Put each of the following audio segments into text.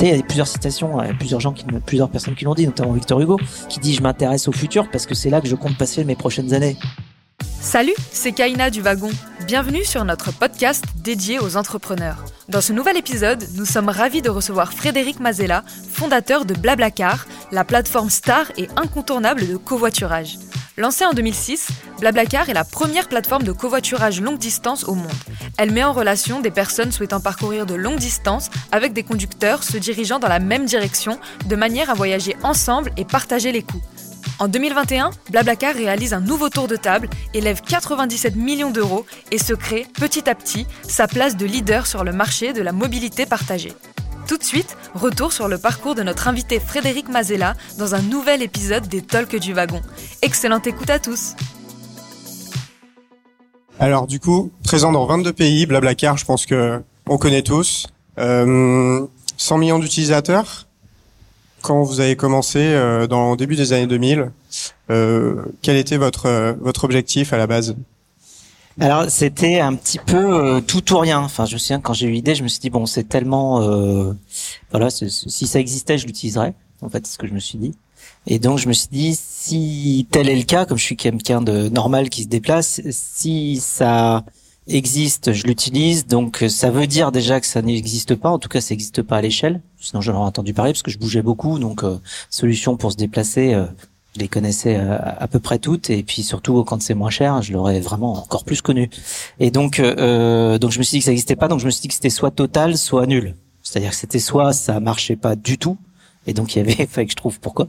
Il y a plusieurs citations, a plusieurs plusieurs personnes qui l'ont dit, notamment Victor Hugo, qui dit je m'intéresse au futur parce que c'est là que je compte passer mes prochaines années. Salut, c'est Kaina du Wagon. Bienvenue sur notre podcast dédié aux entrepreneurs. Dans ce nouvel épisode, nous sommes ravis de recevoir Frédéric Mazella, fondateur de Blablacar, la plateforme star et incontournable de covoiturage. Lancée en 2006, Blablacar est la première plateforme de covoiturage longue distance au monde. Elle met en relation des personnes souhaitant parcourir de longues distances avec des conducteurs se dirigeant dans la même direction de manière à voyager ensemble et partager les coûts. En 2021, Blablacar réalise un nouveau tour de table, élève 97 millions d'euros et se crée petit à petit sa place de leader sur le marché de la mobilité partagée. Tout de suite, retour sur le parcours de notre invité Frédéric Mazella dans un nouvel épisode des Talks du Wagon. Excellente écoute à tous Alors du coup, présent dans 22 pays, Blablacar, je pense que on connaît tous. Euh, 100 millions d'utilisateurs, quand vous avez commencé euh, dans le début des années 2000, euh, quel était euh, votre objectif à la base? Alors c'était un petit peu tout ou rien. Enfin, je me souviens quand j'ai eu l'idée, je me suis dit bon, c'est tellement voilà, si ça existait, je l'utiliserais. En fait, c'est ce que je me suis dit. Et donc je me suis dit si tel est le cas, comme je suis quelqu'un de normal qui se déplace, si ça existe, je l'utilise. Donc euh, ça veut dire déjà que ça n'existe pas. En tout cas, ça n'existe pas à l'échelle. Sinon, j'en aurais entendu parler parce que je bougeais beaucoup. Donc euh, solution pour se déplacer, euh, je les connaissais à peu près toutes. Et puis surtout quand c'est moins cher, je l'aurais vraiment encore plus connu. Et donc donc je me suis dit que ça n'existait pas. Donc je me suis dit que c'était soit total, soit nul. C'est-à-dire que c'était soit ça marchait pas du tout. Et donc il y avait, fallait que je trouve pourquoi.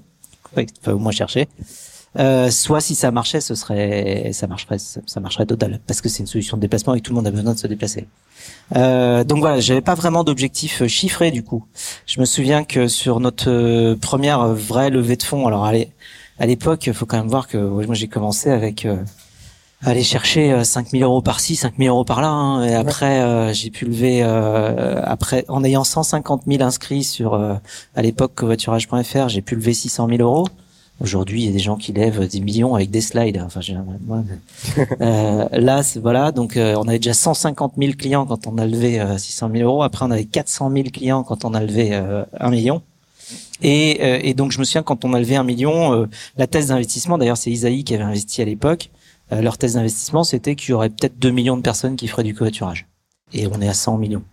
Fallait au moins chercher. Euh, soit si ça marchait, ce serait, ça marcherait, ça marcherait total, parce que c'est une solution de déplacement et tout le monde a besoin de se déplacer. Euh, donc voilà, j'avais pas vraiment d'objectif chiffré du coup. Je me souviens que sur notre euh, première vraie levée de fonds, alors allez, à l'époque, il faut quand même voir que moi j'ai commencé avec euh, aller chercher 5000 euros par-ci, 5000 euros par-là, hein, et après j'ai pu lever après en ayant 150 000 inscrits sur à l'époque covoiturage.fr, j'ai pu lever 600 000 euros. Aujourd'hui, il y a des gens qui lèvent des millions avec des slides. Enfin, moi, euh, là, c'est voilà. Donc, euh, on avait déjà 150 000 clients quand on a levé euh, 600 000 euros. Après, on avait 400 000 clients quand on a levé euh, 1 million. Et, euh, et, donc, je me souviens quand on a levé un million, euh, la thèse d'investissement. D'ailleurs, c'est Isaïe qui avait investi à l'époque. leur thèse d'investissement, c'était qu'il y aurait peut-être 2 millions de personnes qui feraient du covoiturage. Et on est à 100 millions.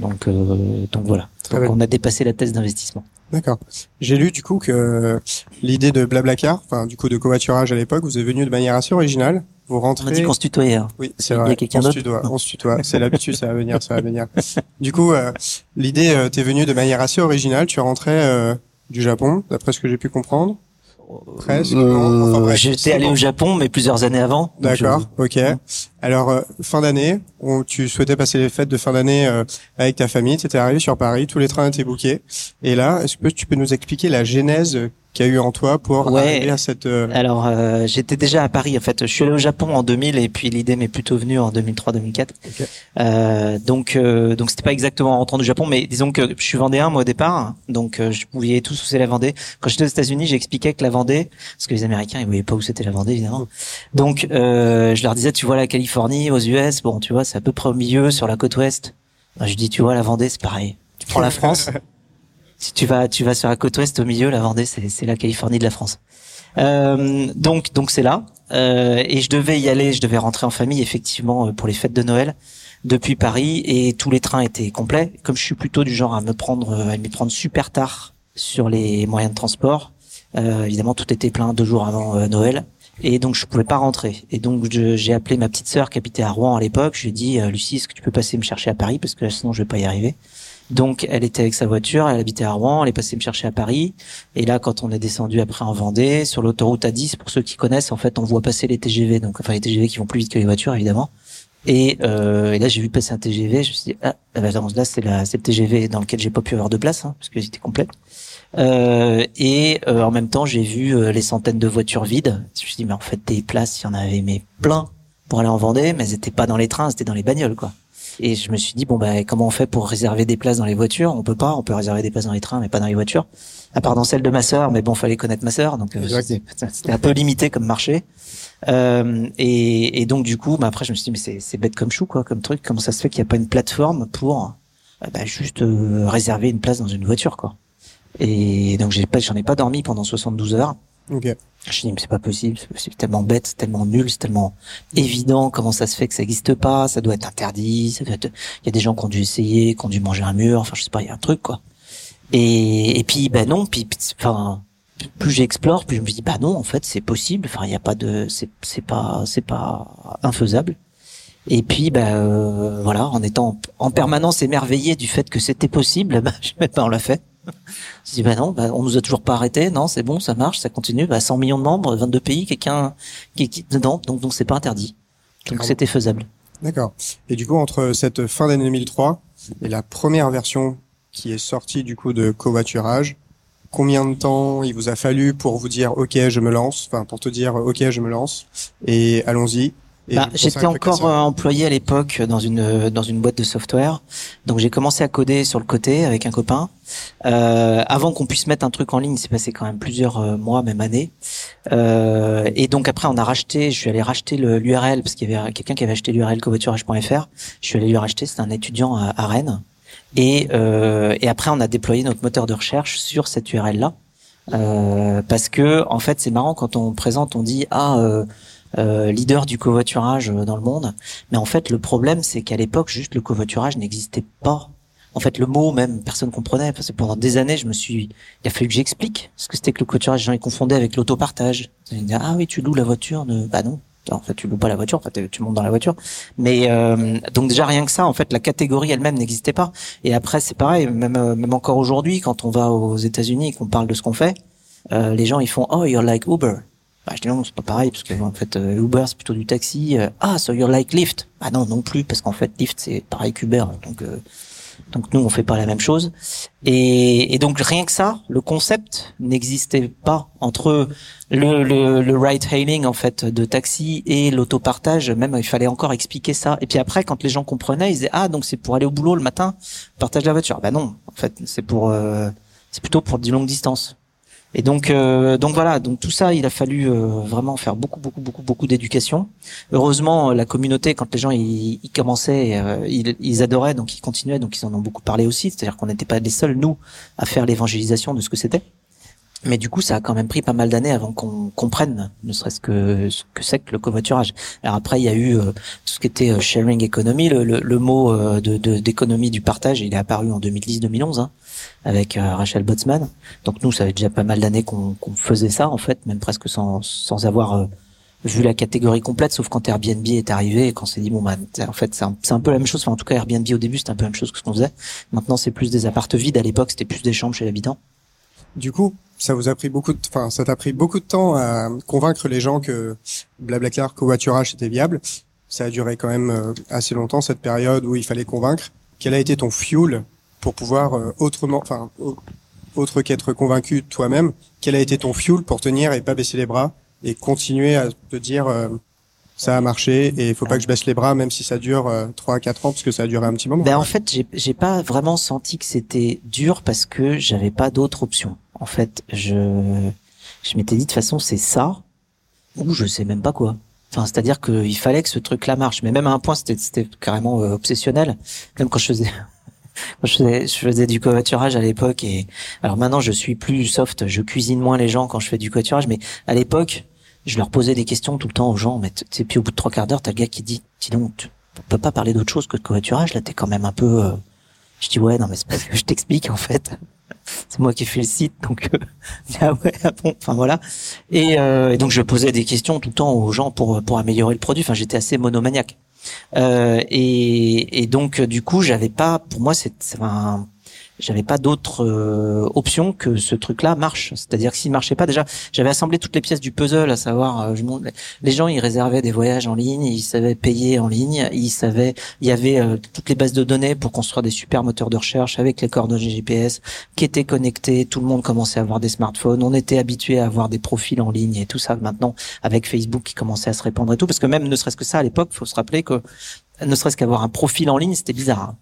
Donc, donc voilà. Donc, on a dépassé la thèse d'investissement. D'accord. J'ai lu du coup que l'idée de Blablacar, enfin du coup de covoiturage à l'époque, vous est venue de manière assez originale. Vous rentrez. On a dit qu'on se tutoyait. Hein. Oui, c'est vrai. Il y a quelqu'un d'autre. On se tutoie. C'est l'habitude, ça va venir, ça va venir. Du coup, euh, l'idée euh, t'est venue de manière assez originale. Tu rentrais euh, du Japon, d'après ce que j'ai pu comprendre. Presque. Euh, J'étais allé au Japon, mais plusieurs années avant. D'accord. Ok. Alors euh, fin d'année, tu souhaitais passer les fêtes de fin d'année avec ta famille. Tu étais arrivé sur Paris, tous les trains étaient bookés. Et là, est-ce que tu peux nous expliquer la genèse qu'il y a eu en toi pour arriver à cette euh, Alors euh, j'étais déjà à Paris en fait. Je suis allé au Japon en 2000 et puis l'idée m'est plutôt venue en 2003-2004. Euh, donc euh, donc c'était pas exactement en rentrant du Japon, mais disons que je suis vendéen moi au départ, donc je voyais tous où c'est la Vendée. Quand j'étais aux États-Unis, j'expliquais que la Vendée, parce que les Américains ils voyaient pas où c'était la Vendée évidemment. Donc je leur disais tu vois la Californie aux US, bon tu vois c'est à peu près au milieu sur la côte ouest. Je dis tu vois la Vendée c'est pareil. Tu prends la France. si tu vas tu vas sur la côte ouest au milieu, la Vendée c'est la Californie de la France. Euh, donc donc c'est là euh, et je devais y aller, je devais rentrer en famille effectivement euh, pour les fêtes de Noël depuis Paris et tous les trains étaient complets. Comme je suis plutôt du genre à me prendre euh, à me prendre super tard sur les moyens de transport, euh, évidemment tout était plein deux jours avant euh, Noël. Et donc je pouvais pas rentrer. Et donc j'ai appelé ma petite sœur qui habitait à Rouen à l'époque. Je lui ai dit Lucie, est-ce que tu peux passer me chercher à Paris? Parce que sinon je vais pas y arriver. Donc elle était avec sa voiture, elle habitait à Rouen, elle est passée me chercher à Paris. Et là, quand on est descendu après en Vendée, sur l'autoroute A10, pour ceux qui connaissent, en fait, on voit passer les TGV, donc enfin les TGV qui vont plus vite que les voitures, évidemment. Et, euh, et là, j'ai vu passer un TGV, je me suis dit ah, bah, là c'est le TGV dans lequel j'ai pas pu avoir de place, hein, parce que c'était complet. Euh, et euh, en même temps, j'ai vu euh, les centaines de voitures vides. Je me suis dit mais en fait des places, il y en avait mais plein pour aller en Vendée, mais c'était pas dans les trains, c'était dans les bagnoles, quoi. Et je me suis dit bon bah comment on fait pour réserver des places dans les voitures? On peut pas, on peut réserver des places dans les trains, mais pas dans les voitures. À part dans celle de ma sœur, mais bon, fallait connaître ma sœur, donc euh, c'était un peu limité comme marché. Euh, et, et, donc du coup, bah, après je me suis dit mais c'est bête comme chou quoi, comme truc. Comment ça se fait qu'il n'y a pas une plateforme pour euh, bah, juste euh, réserver une place dans une voiture, quoi? Et donc j'ai pas, j'en ai pas dormi pendant 72 heures. Ok. Je dit, mais c'est pas possible, c'est tellement bête, c'est tellement nul, c'est tellement évident, comment ça se fait que ça existe pas, ça doit être interdit, ça doit être... il y a des gens qui ont dû essayer, qui ont dû manger un mur, enfin je sais pas, il y a un truc quoi. Et, et puis ben non, puis enfin plus j'explore, plus je me dis bah non, en fait c'est possible, enfin il y a pas de, c'est c'est pas c'est pas infaisable. Et puis ben voilà, en étant en permanence émerveillé du fait que c'était possible, bah, je ben, on l'a fait. Je dis bah non, bah, on nous a toujours pas arrêté, non, c'est bon, ça marche, ça continue, bah 100 millions de membres, 22 pays, quelqu'un qui est dedans, donc donc c'est pas interdit. Donc c'était faisable. D'accord. Et du coup entre cette fin d'année 2003 et la première version qui est sortie du coup de covoiturage, combien de temps il vous a fallu pour vous dire OK, je me lance, enfin pour te dire OK, je me lance. Et allons-y bah, J'étais encore euh, employé à l'époque dans une dans une boîte de software, donc j'ai commencé à coder sur le côté avec un copain. Euh, avant qu'on puisse mettre un truc en ligne, c'est passé quand même plusieurs euh, mois, même années. Euh, et donc après, on a racheté. Je suis allé racheter l'URL parce qu'il y avait quelqu'un qui avait acheté l'URL covoiturage.fr. Je suis allé lui racheter. C'était un étudiant à, à Rennes. Et, euh, et après, on a déployé notre moteur de recherche sur cette URL là. Euh, parce que en fait, c'est marrant quand on présente, on dit ah euh, euh, leader du covoiturage euh, dans le monde. Mais en fait, le problème, c'est qu'à l'époque, juste le covoiturage n'existait pas. En fait, le mot même, personne comprenait. Parce que pendant des années, je me suis, il a fallu que j'explique ce que c'était que le covoiturage. Gens y confondaient avec l'autopartage. ah oui, tu loues la voiture. De... Bah non. En fait, tu loues pas la voiture. En fait, tu montes dans la voiture. Mais euh, donc déjà rien que ça, en fait, la catégorie elle-même n'existait pas. Et après, c'est pareil. Même euh, même encore aujourd'hui, quand on va aux États-Unis et qu'on parle de ce qu'on fait, euh, les gens ils font oh you're like Uber. Bah, je dis non, c'est pas pareil, parce que en fait, euh, Uber, c'est plutôt du taxi. Euh, ah, so you're like Lyft. Bah non, non plus, parce qu'en fait, Lyft, c'est pareil qu'Uber. Donc, euh, donc nous, on fait pas la même chose. Et, et donc, rien que ça, le concept n'existait pas entre le, le, le ride-hailing, en fait, de taxi et l'autopartage. Même, il fallait encore expliquer ça. Et puis après, quand les gens comprenaient, ils disaient, ah, donc c'est pour aller au boulot le matin, partage la voiture. Bah non, en fait, c'est pour... c'est plutôt pour du longue distance. Et donc, euh, donc voilà, donc tout ça, il a fallu euh, vraiment faire beaucoup, beaucoup, beaucoup, beaucoup d'éducation. Heureusement, la communauté, quand les gens ils, commençaient, euh, ils, adoraient, donc ils continuaient, donc ils en ont beaucoup parlé aussi. C'est-à-dire qu'on n'était pas les seuls nous à faire l'évangélisation de ce que c'était. Mais du coup, ça a quand même pris pas mal d'années avant qu'on comprenne, ne serait-ce que ce que c'est que le covoiturage. Alors après, il y a eu tout ce qui était sharing economy, le, le, mot de d'économie du partage, il est apparu en 2010-2011. Hein avec euh, Rachel Botsman. Donc nous, ça fait déjà pas mal d'années qu'on faisait ça en fait, même presque sans, sans avoir euh, vu la catégorie complète, sauf quand Airbnb est arrivé et qu'on s'est dit bon bah en fait c'est un, peu la même chose. Enfin en tout cas Airbnb au début c'était un peu la même chose que ce qu'on faisait. Maintenant c'est plus des appartes vides. À l'époque c'était plus des chambres chez l'habitant. Du coup, ça vous a pris beaucoup de, enfin ça t'a pris beaucoup de temps à convaincre les gens que Blablacar covoiturage était viable. Ça a duré quand même euh, assez longtemps cette période où il fallait convaincre. Quel a été ton fuel pour pouvoir euh, autrement, enfin, autre qu'être convaincu toi-même, quel a été ton fuel pour tenir et pas baisser les bras et continuer à te dire euh, ça a marché et il faut pas que je baisse les bras même si ça dure euh, trois 4 ans parce que ça a duré un petit moment. Ben en fait, j'ai pas vraiment senti que c'était dur parce que j'avais pas d'autre option. En fait, je je m'étais dit de toute façon c'est ça ou je sais même pas quoi. Enfin, c'est-à-dire qu'il fallait que ce truc-là marche. Mais même à un point, c'était, c'était carrément obsessionnel. Même quand je faisais, je faisais, je faisais du covoiturage à l'époque et alors maintenant je suis plus soft, je cuisine moins les gens quand je fais du covoiturage, mais à l'époque je leur posais des questions tout le temps aux gens. Mais tu puis au bout de trois quarts d'heure, t'as le gars qui dit, dis donc, tu peux pas parler d'autre chose que de covoiturage là, t'es quand même un peu. Euh, je dis ouais, non mais c'est parce que je t'explique en fait. c'est moi qui fais le site, donc euh, ah ouais, ah bon, enfin voilà. Et, euh, et, donc je posais des questions tout le temps aux gens pour pour améliorer le produit. Enfin j'étais assez monomaniaque. Euh, et, et, donc du coup, j'avais pas, pour moi, c'est un, j'avais pas d'autre euh, option que ce truc-là marche. C'est-à-dire que s'il marchait pas, déjà, j'avais assemblé toutes les pièces du puzzle, à savoir, euh, je les gens ils réservaient des voyages en ligne, ils savaient payer en ligne, ils savaient, il y avait euh, toutes les bases de données pour construire des super moteurs de recherche avec les coordonnées GPS qui étaient connectés. Tout le monde commençait à avoir des smartphones, on était habitué à avoir des profils en ligne et tout ça. Maintenant, avec Facebook qui commençait à se répandre et tout, parce que même ne serait-ce que ça à l'époque, faut se rappeler que ne serait-ce qu'avoir un profil en ligne, c'était bizarre.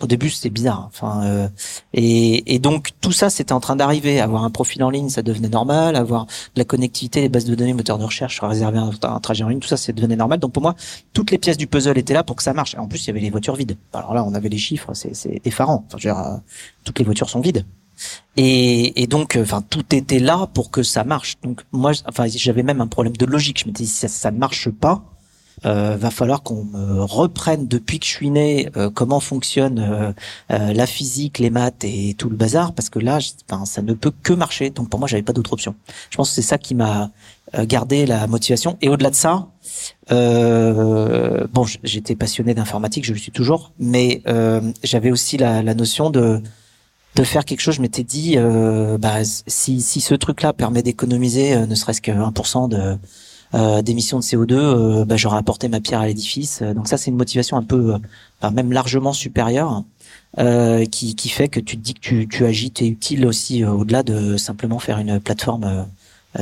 Hein. Au début, c'était bizarre. Enfin, euh, et, et, donc tout ça, c'était en train d'arriver. Avoir un profil en ligne, ça devenait normal. Avoir de la connectivité, les bases de données, moteur de recherche, réserver un, un trajet en ligne, tout ça, ça devenait normal. Donc pour moi, toutes les pièces du puzzle étaient là pour que ça marche. En plus, il y avait les voitures vides. Alors là, on avait les chiffres, c'est effarant. Enfin, je veux dire, euh, toutes les voitures sont vides. Et, et donc, euh, enfin, tout était là pour que ça marche. Donc moi, enfin, j'avais même un problème de logique. Je me disais, ça, ça ne marche pas, euh, va falloir qu'on me reprenne depuis que je suis né euh, comment fonctionne euh, euh, la physique, les maths et tout le bazar parce que là, enfin, ça ne peut que marcher. Donc pour moi, j'avais pas d'autre option. Je pense que c'est ça qui m'a gardé la motivation. Et au-delà de ça, bon, j'étais passionné d'informatique, je le suis toujours, mais j'avais aussi la, la, notion de de faire quelque chose. Je m'étais dit, bah, si, si ce truc-là permet d'économiser ne serait-ce que 1% de euh, d'émissions de CO2, euh, bah, j'aurais apporté ma pierre à l'édifice. Donc ça, c'est une motivation un peu, enfin, même largement supérieure, euh, qui, qui fait que tu te dis que tu, tu agis, es utile aussi au-delà de simplement faire une plateforme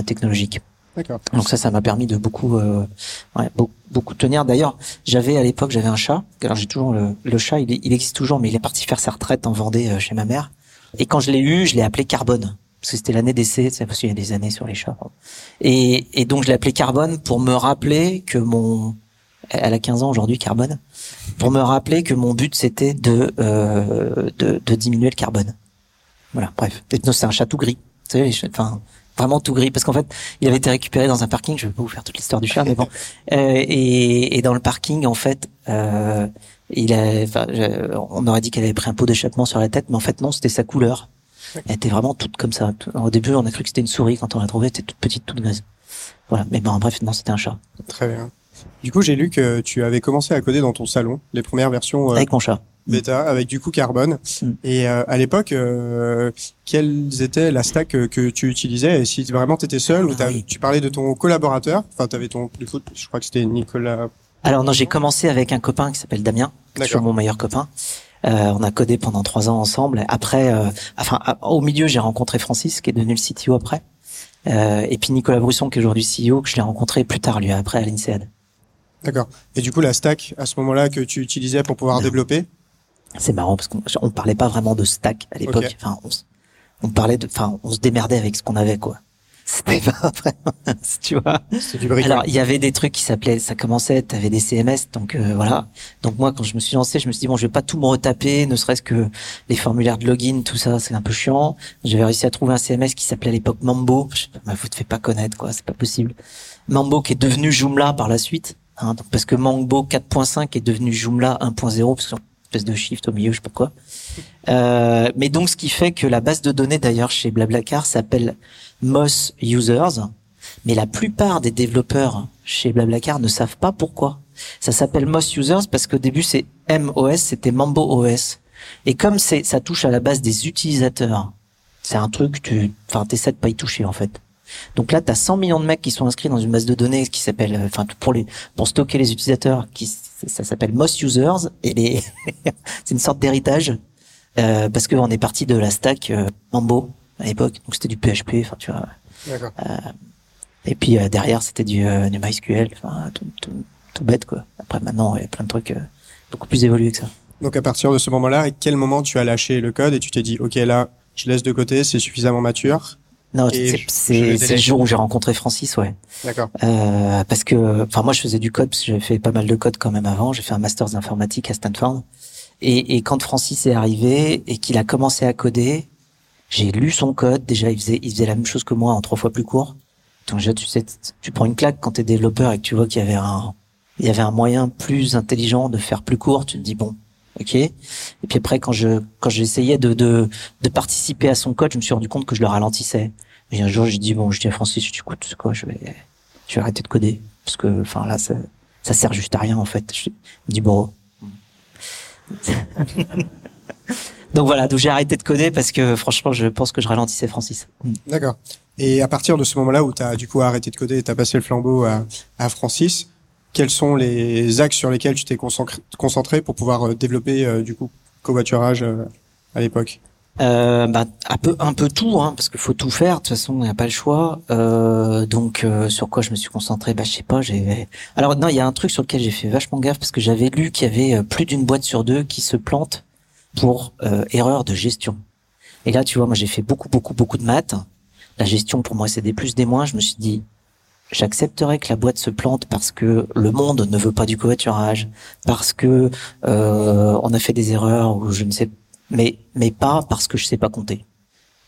technologique. D'accord. Donc ça, ça m'a permis de beaucoup, ouais, beaucoup, beaucoup tenir. D'ailleurs, j'avais à l'époque, j'avais un chat. Alors j'ai toujours le, le chat, il, il, existe toujours, mais il est parti faire sa retraite en Vendée chez ma mère. Et quand je l'ai eu, je l'ai appelé Carbone parce que c'était l'année d'essai, c'est parce qu'il y a des années sur les chats. Et, et donc je l'ai appelé Carbone pour me rappeler que mon, elle a 15 ans aujourd'hui Carbone, pour me rappeler que mon but c'était de, euh, de, de diminuer le carbone. Voilà, bref. C'est un chat tout gris. Tu sais, les chats, enfin vraiment tout gris parce qu'en fait il avait été récupéré dans un parking. Je vais pas vous faire toute l'histoire du chat, mais bon. Euh, et, et dans le parking en fait. Euh, il a, enfin, on aurait dit qu'elle avait pris un pot d'échappement sur la tête, mais en fait non, c'était sa couleur. Elle était vraiment toute comme ça. Au début, on a cru que c'était une souris quand on l'a trouvée. Elle était toute petite, toute grise. Voilà. Mais bon, bref, non, c'était un chat. Très bien. Du coup, j'ai lu que tu avais commencé à coder dans ton salon les premières versions. Euh, avec mon chat. Bêta, avec du coup Carbone. Mm. Et euh, à l'époque, euh, quelles étaient la stack que, tu utilisais? Et si vraiment tu étais seul ou ah tu parlais de ton collaborateur? Enfin, tu avais ton, je crois que c'était Nicolas. Alors non, j'ai commencé avec un copain qui s'appelle Damien, est mon meilleur copain. Euh, on a codé pendant trois ans ensemble. Après, euh, enfin, au milieu, j'ai rencontré Francis, qui est devenu le CTO après. Euh, et puis Nicolas Brusson, qui est aujourd'hui CEO, que je l'ai rencontré plus tard, lui, après à l'INSEAD. D'accord. Et du coup, la stack, à ce moment-là, que tu utilisais pour pouvoir développer? C'est marrant, parce qu'on on parlait pas vraiment de stack à l'époque. Enfin, on, on, parlait de, enfin, on se démerdait avec ce qu'on avait, quoi. C'était pas vraiment, tu vois. Du Alors, il y avait des trucs qui s'appelaient, ça commençait, t'avais des CMS, donc euh, voilà. Donc moi, quand je me suis lancé, je me suis dit bon, je vais pas tout me retaper, ne serait-ce que les formulaires de login, tout ça, c'est un peu chiant. J'avais réussi à trouver un CMS qui s'appelait à l'époque Mambo. Je, bah, vous te faites pas connaître, quoi, c'est pas possible. Mambo qui est devenu Joomla par la suite, hein, donc parce que Mambo 4.5 est devenu Joomla 1.0 parce que espèce de shift au milieu, je sais pas quoi. Euh, mais donc, ce qui fait que la base de données, d'ailleurs, chez Blablacar s'appelle Moss Users. Mais la plupart des développeurs chez Blablacar ne savent pas pourquoi. Ça s'appelle Moss Users parce qu'au début, c'est MOS, c'était Mambo OS. Et comme c'est, ça touche à la base des utilisateurs, c'est un truc, tu, enfin, t'essaies de pas y toucher, en fait. Donc là, tu as 100 millions de mecs qui sont inscrits dans une base de données qui s'appelle, euh, enfin, pour les, pour stocker les utilisateurs, qui, ça s'appelle Moss Users, et les, c'est une sorte d'héritage euh, parce qu'on est parti de la stack euh, Mambo à l'époque, donc c'était du PHP, enfin tu vois. Euh, et puis euh, derrière c'était du, du MySQL, enfin tout, tout, tout, bête quoi. Après maintenant il y a plein de trucs beaucoup plus évolués que ça. Donc à partir de ce moment-là, à quel moment tu as lâché le code et tu t'es dit ok là je laisse de côté, c'est suffisamment mature. Non, c'est le jour où j'ai rencontré Francis, ouais. D'accord. Euh, parce que, enfin, moi, je faisais du code parce que j'avais fait pas mal de code quand même avant. J'ai fait un master d'informatique à Stanford. Et, et, quand Francis est arrivé et qu'il a commencé à coder, j'ai lu son code. Déjà, il faisait, il faisait la même chose que moi en trois fois plus court. Donc déjà, tu sais, tu prends une claque quand t'es développeur et que tu vois qu'il y avait un, il y avait un moyen plus intelligent de faire plus court. Tu te dis bon, ok. Et puis après, quand je, quand j'essayais de, de, de participer à son code, je me suis rendu compte que je le ralentissais. Et un jour, j'ai dit bon, je dis à Francis, tu écoutes, quoi, je vais, je vais arrêter de coder parce que, enfin là, ça, ça sert juste à rien en fait. Je dis bon, donc voilà, donc j'ai arrêté de coder parce que franchement, je pense que je ralentissais Francis. D'accord. Et à partir de ce moment-là où tu as du coup arrêté de coder et tu as passé le flambeau à, à, Francis, quels sont les axes sur lesquels tu t'es concentré pour pouvoir euh, développer euh, du coup covoiturage euh, à l'époque? Euh, bah, un peu un peu tout hein, parce qu'il faut tout faire de toute façon il n'y a pas le choix euh, donc euh, sur quoi je me suis concentré bah je sais pas j'ai alors non il y a un truc sur lequel j'ai fait vachement gaffe parce que j'avais lu qu'il y avait euh, plus d'une boîte sur deux qui se plante pour euh, erreur de gestion. Et là, tu vois, moi j'ai fait beaucoup, beaucoup, beaucoup de maths. La gestion, pour moi, c'est des plus, des moins. Je me suis dit, j'accepterais que la boîte se plante parce que le monde ne veut pas du covoiturage, parce que euh, on a fait des erreurs ou je ne sais, mais mais pas parce que je sais pas compter.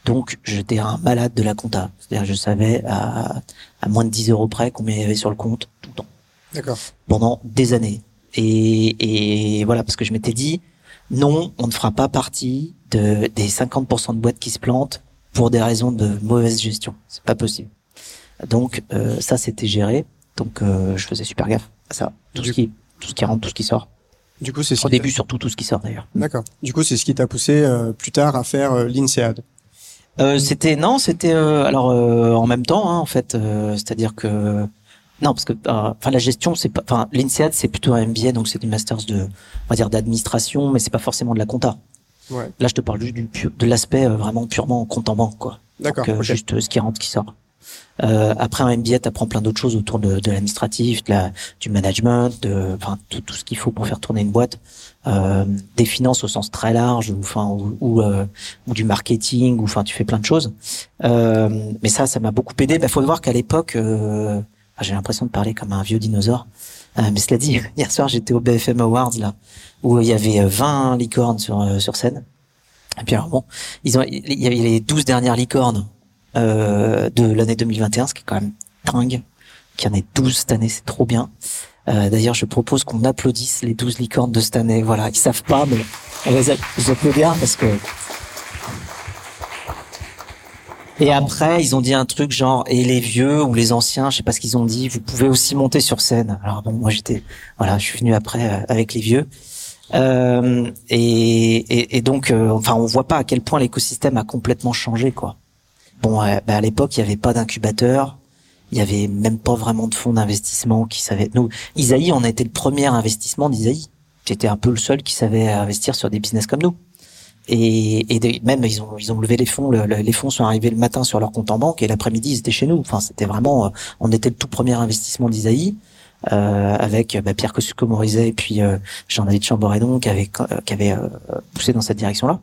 Donc j'étais un malade de la compta, c'est-à-dire je savais à, à moins de 10 euros près combien il y avait sur le compte tout le temps. D'accord. Pendant des années. Et, et voilà parce que je m'étais dit non, on ne fera pas partie de des 50% de boîtes qui se plantent pour des raisons de mauvaise gestion. C'est pas possible. Donc euh, ça c'était géré. Donc euh, je faisais super gaffe à ça. Tout Du- ce qui tout ce qui rentre, tout ce qui sort. Du coup, c'est ce Au début surtout tout ce qui sort d'ailleurs. D'accord. Du coup, c'est ce qui t'a poussé euh, plus tard à faire euh, l'INSEAD. Euh, c'était non, c'était euh, alors euh, en même temps hein, en fait, euh, c'est-à-dire que non parce que enfin la gestion c'est pas enfin l'INSEAD c'est plutôt un MBA donc c'est du masters de on va dire d'administration mais c'est pas forcément de la compta. Ouais. Là je te parle juste du de l'aspect euh, vraiment purement compte en banque quoi. D'accord. Juste ce qui rentre, qui sort. Euh, après un MBA, t'apprends plein d'autres choses autour de, de l'administratif, la, du management, de, enfin tout, tout ce qu'il faut pour faire tourner une boîte, euh, des finances au sens très large, ou enfin ou, euh, ou du marketing, ou enfin tu fais plein de choses. Euh, mais ça, ça m'a beaucoup aidé. Il faut voir qu'à l'époque, euh, j'ai l'impression de parler comme un vieux dinosaure. Euh, mais cela dit, hier soir j'étais au BFM Awards là, où il y avait euh, 20 licornes sur sur scène. Et puis alors bon, ils ont, il y avait les 12 dernières licornes euh, de l'année 2021, ce qui est quand même dingue. Qu'il y en ait 12 cette année, c'est trop bien. Euh, D'ailleurs, je propose qu'on applaudisse les 12 licornes de cette année. Voilà, ils savent pas, mais on les a- je peux bien parce que. Et après, ils ont dit un truc genre et les vieux ou les anciens, je sais pas ce qu'ils ont dit. Vous pouvez aussi monter sur scène. Alors bon, moi j'étais, voilà, je suis venu après euh, avec les vieux. Euh, et, et, et donc, euh, enfin, on voit pas à quel point l'écosystème a complètement changé, quoi. Bon, bah, à l'époque, il y avait pas d'incubateur, il y avait même pas vraiment de fonds d'investissement qui savaient. Nous, Isaïe, on a été le premier investissement d'Isaïe. C'était un peu le seul qui savait investir sur des business comme nous. Et, et des- même ils ont ils ont levé les fonds. le- le- les fonds sont arrivés le matin sur leur compte en banque et l'après-midi ils étaient chez nous. Enfin, c'était vraiment. euh, on était le tout premier investissement d'Isaïe. Euh, avec bah, Pierre Kosciusko-Morizet et puis euh, Jean-David Chamboredon qui avait qui avait euh, poussé dans cette direction-là.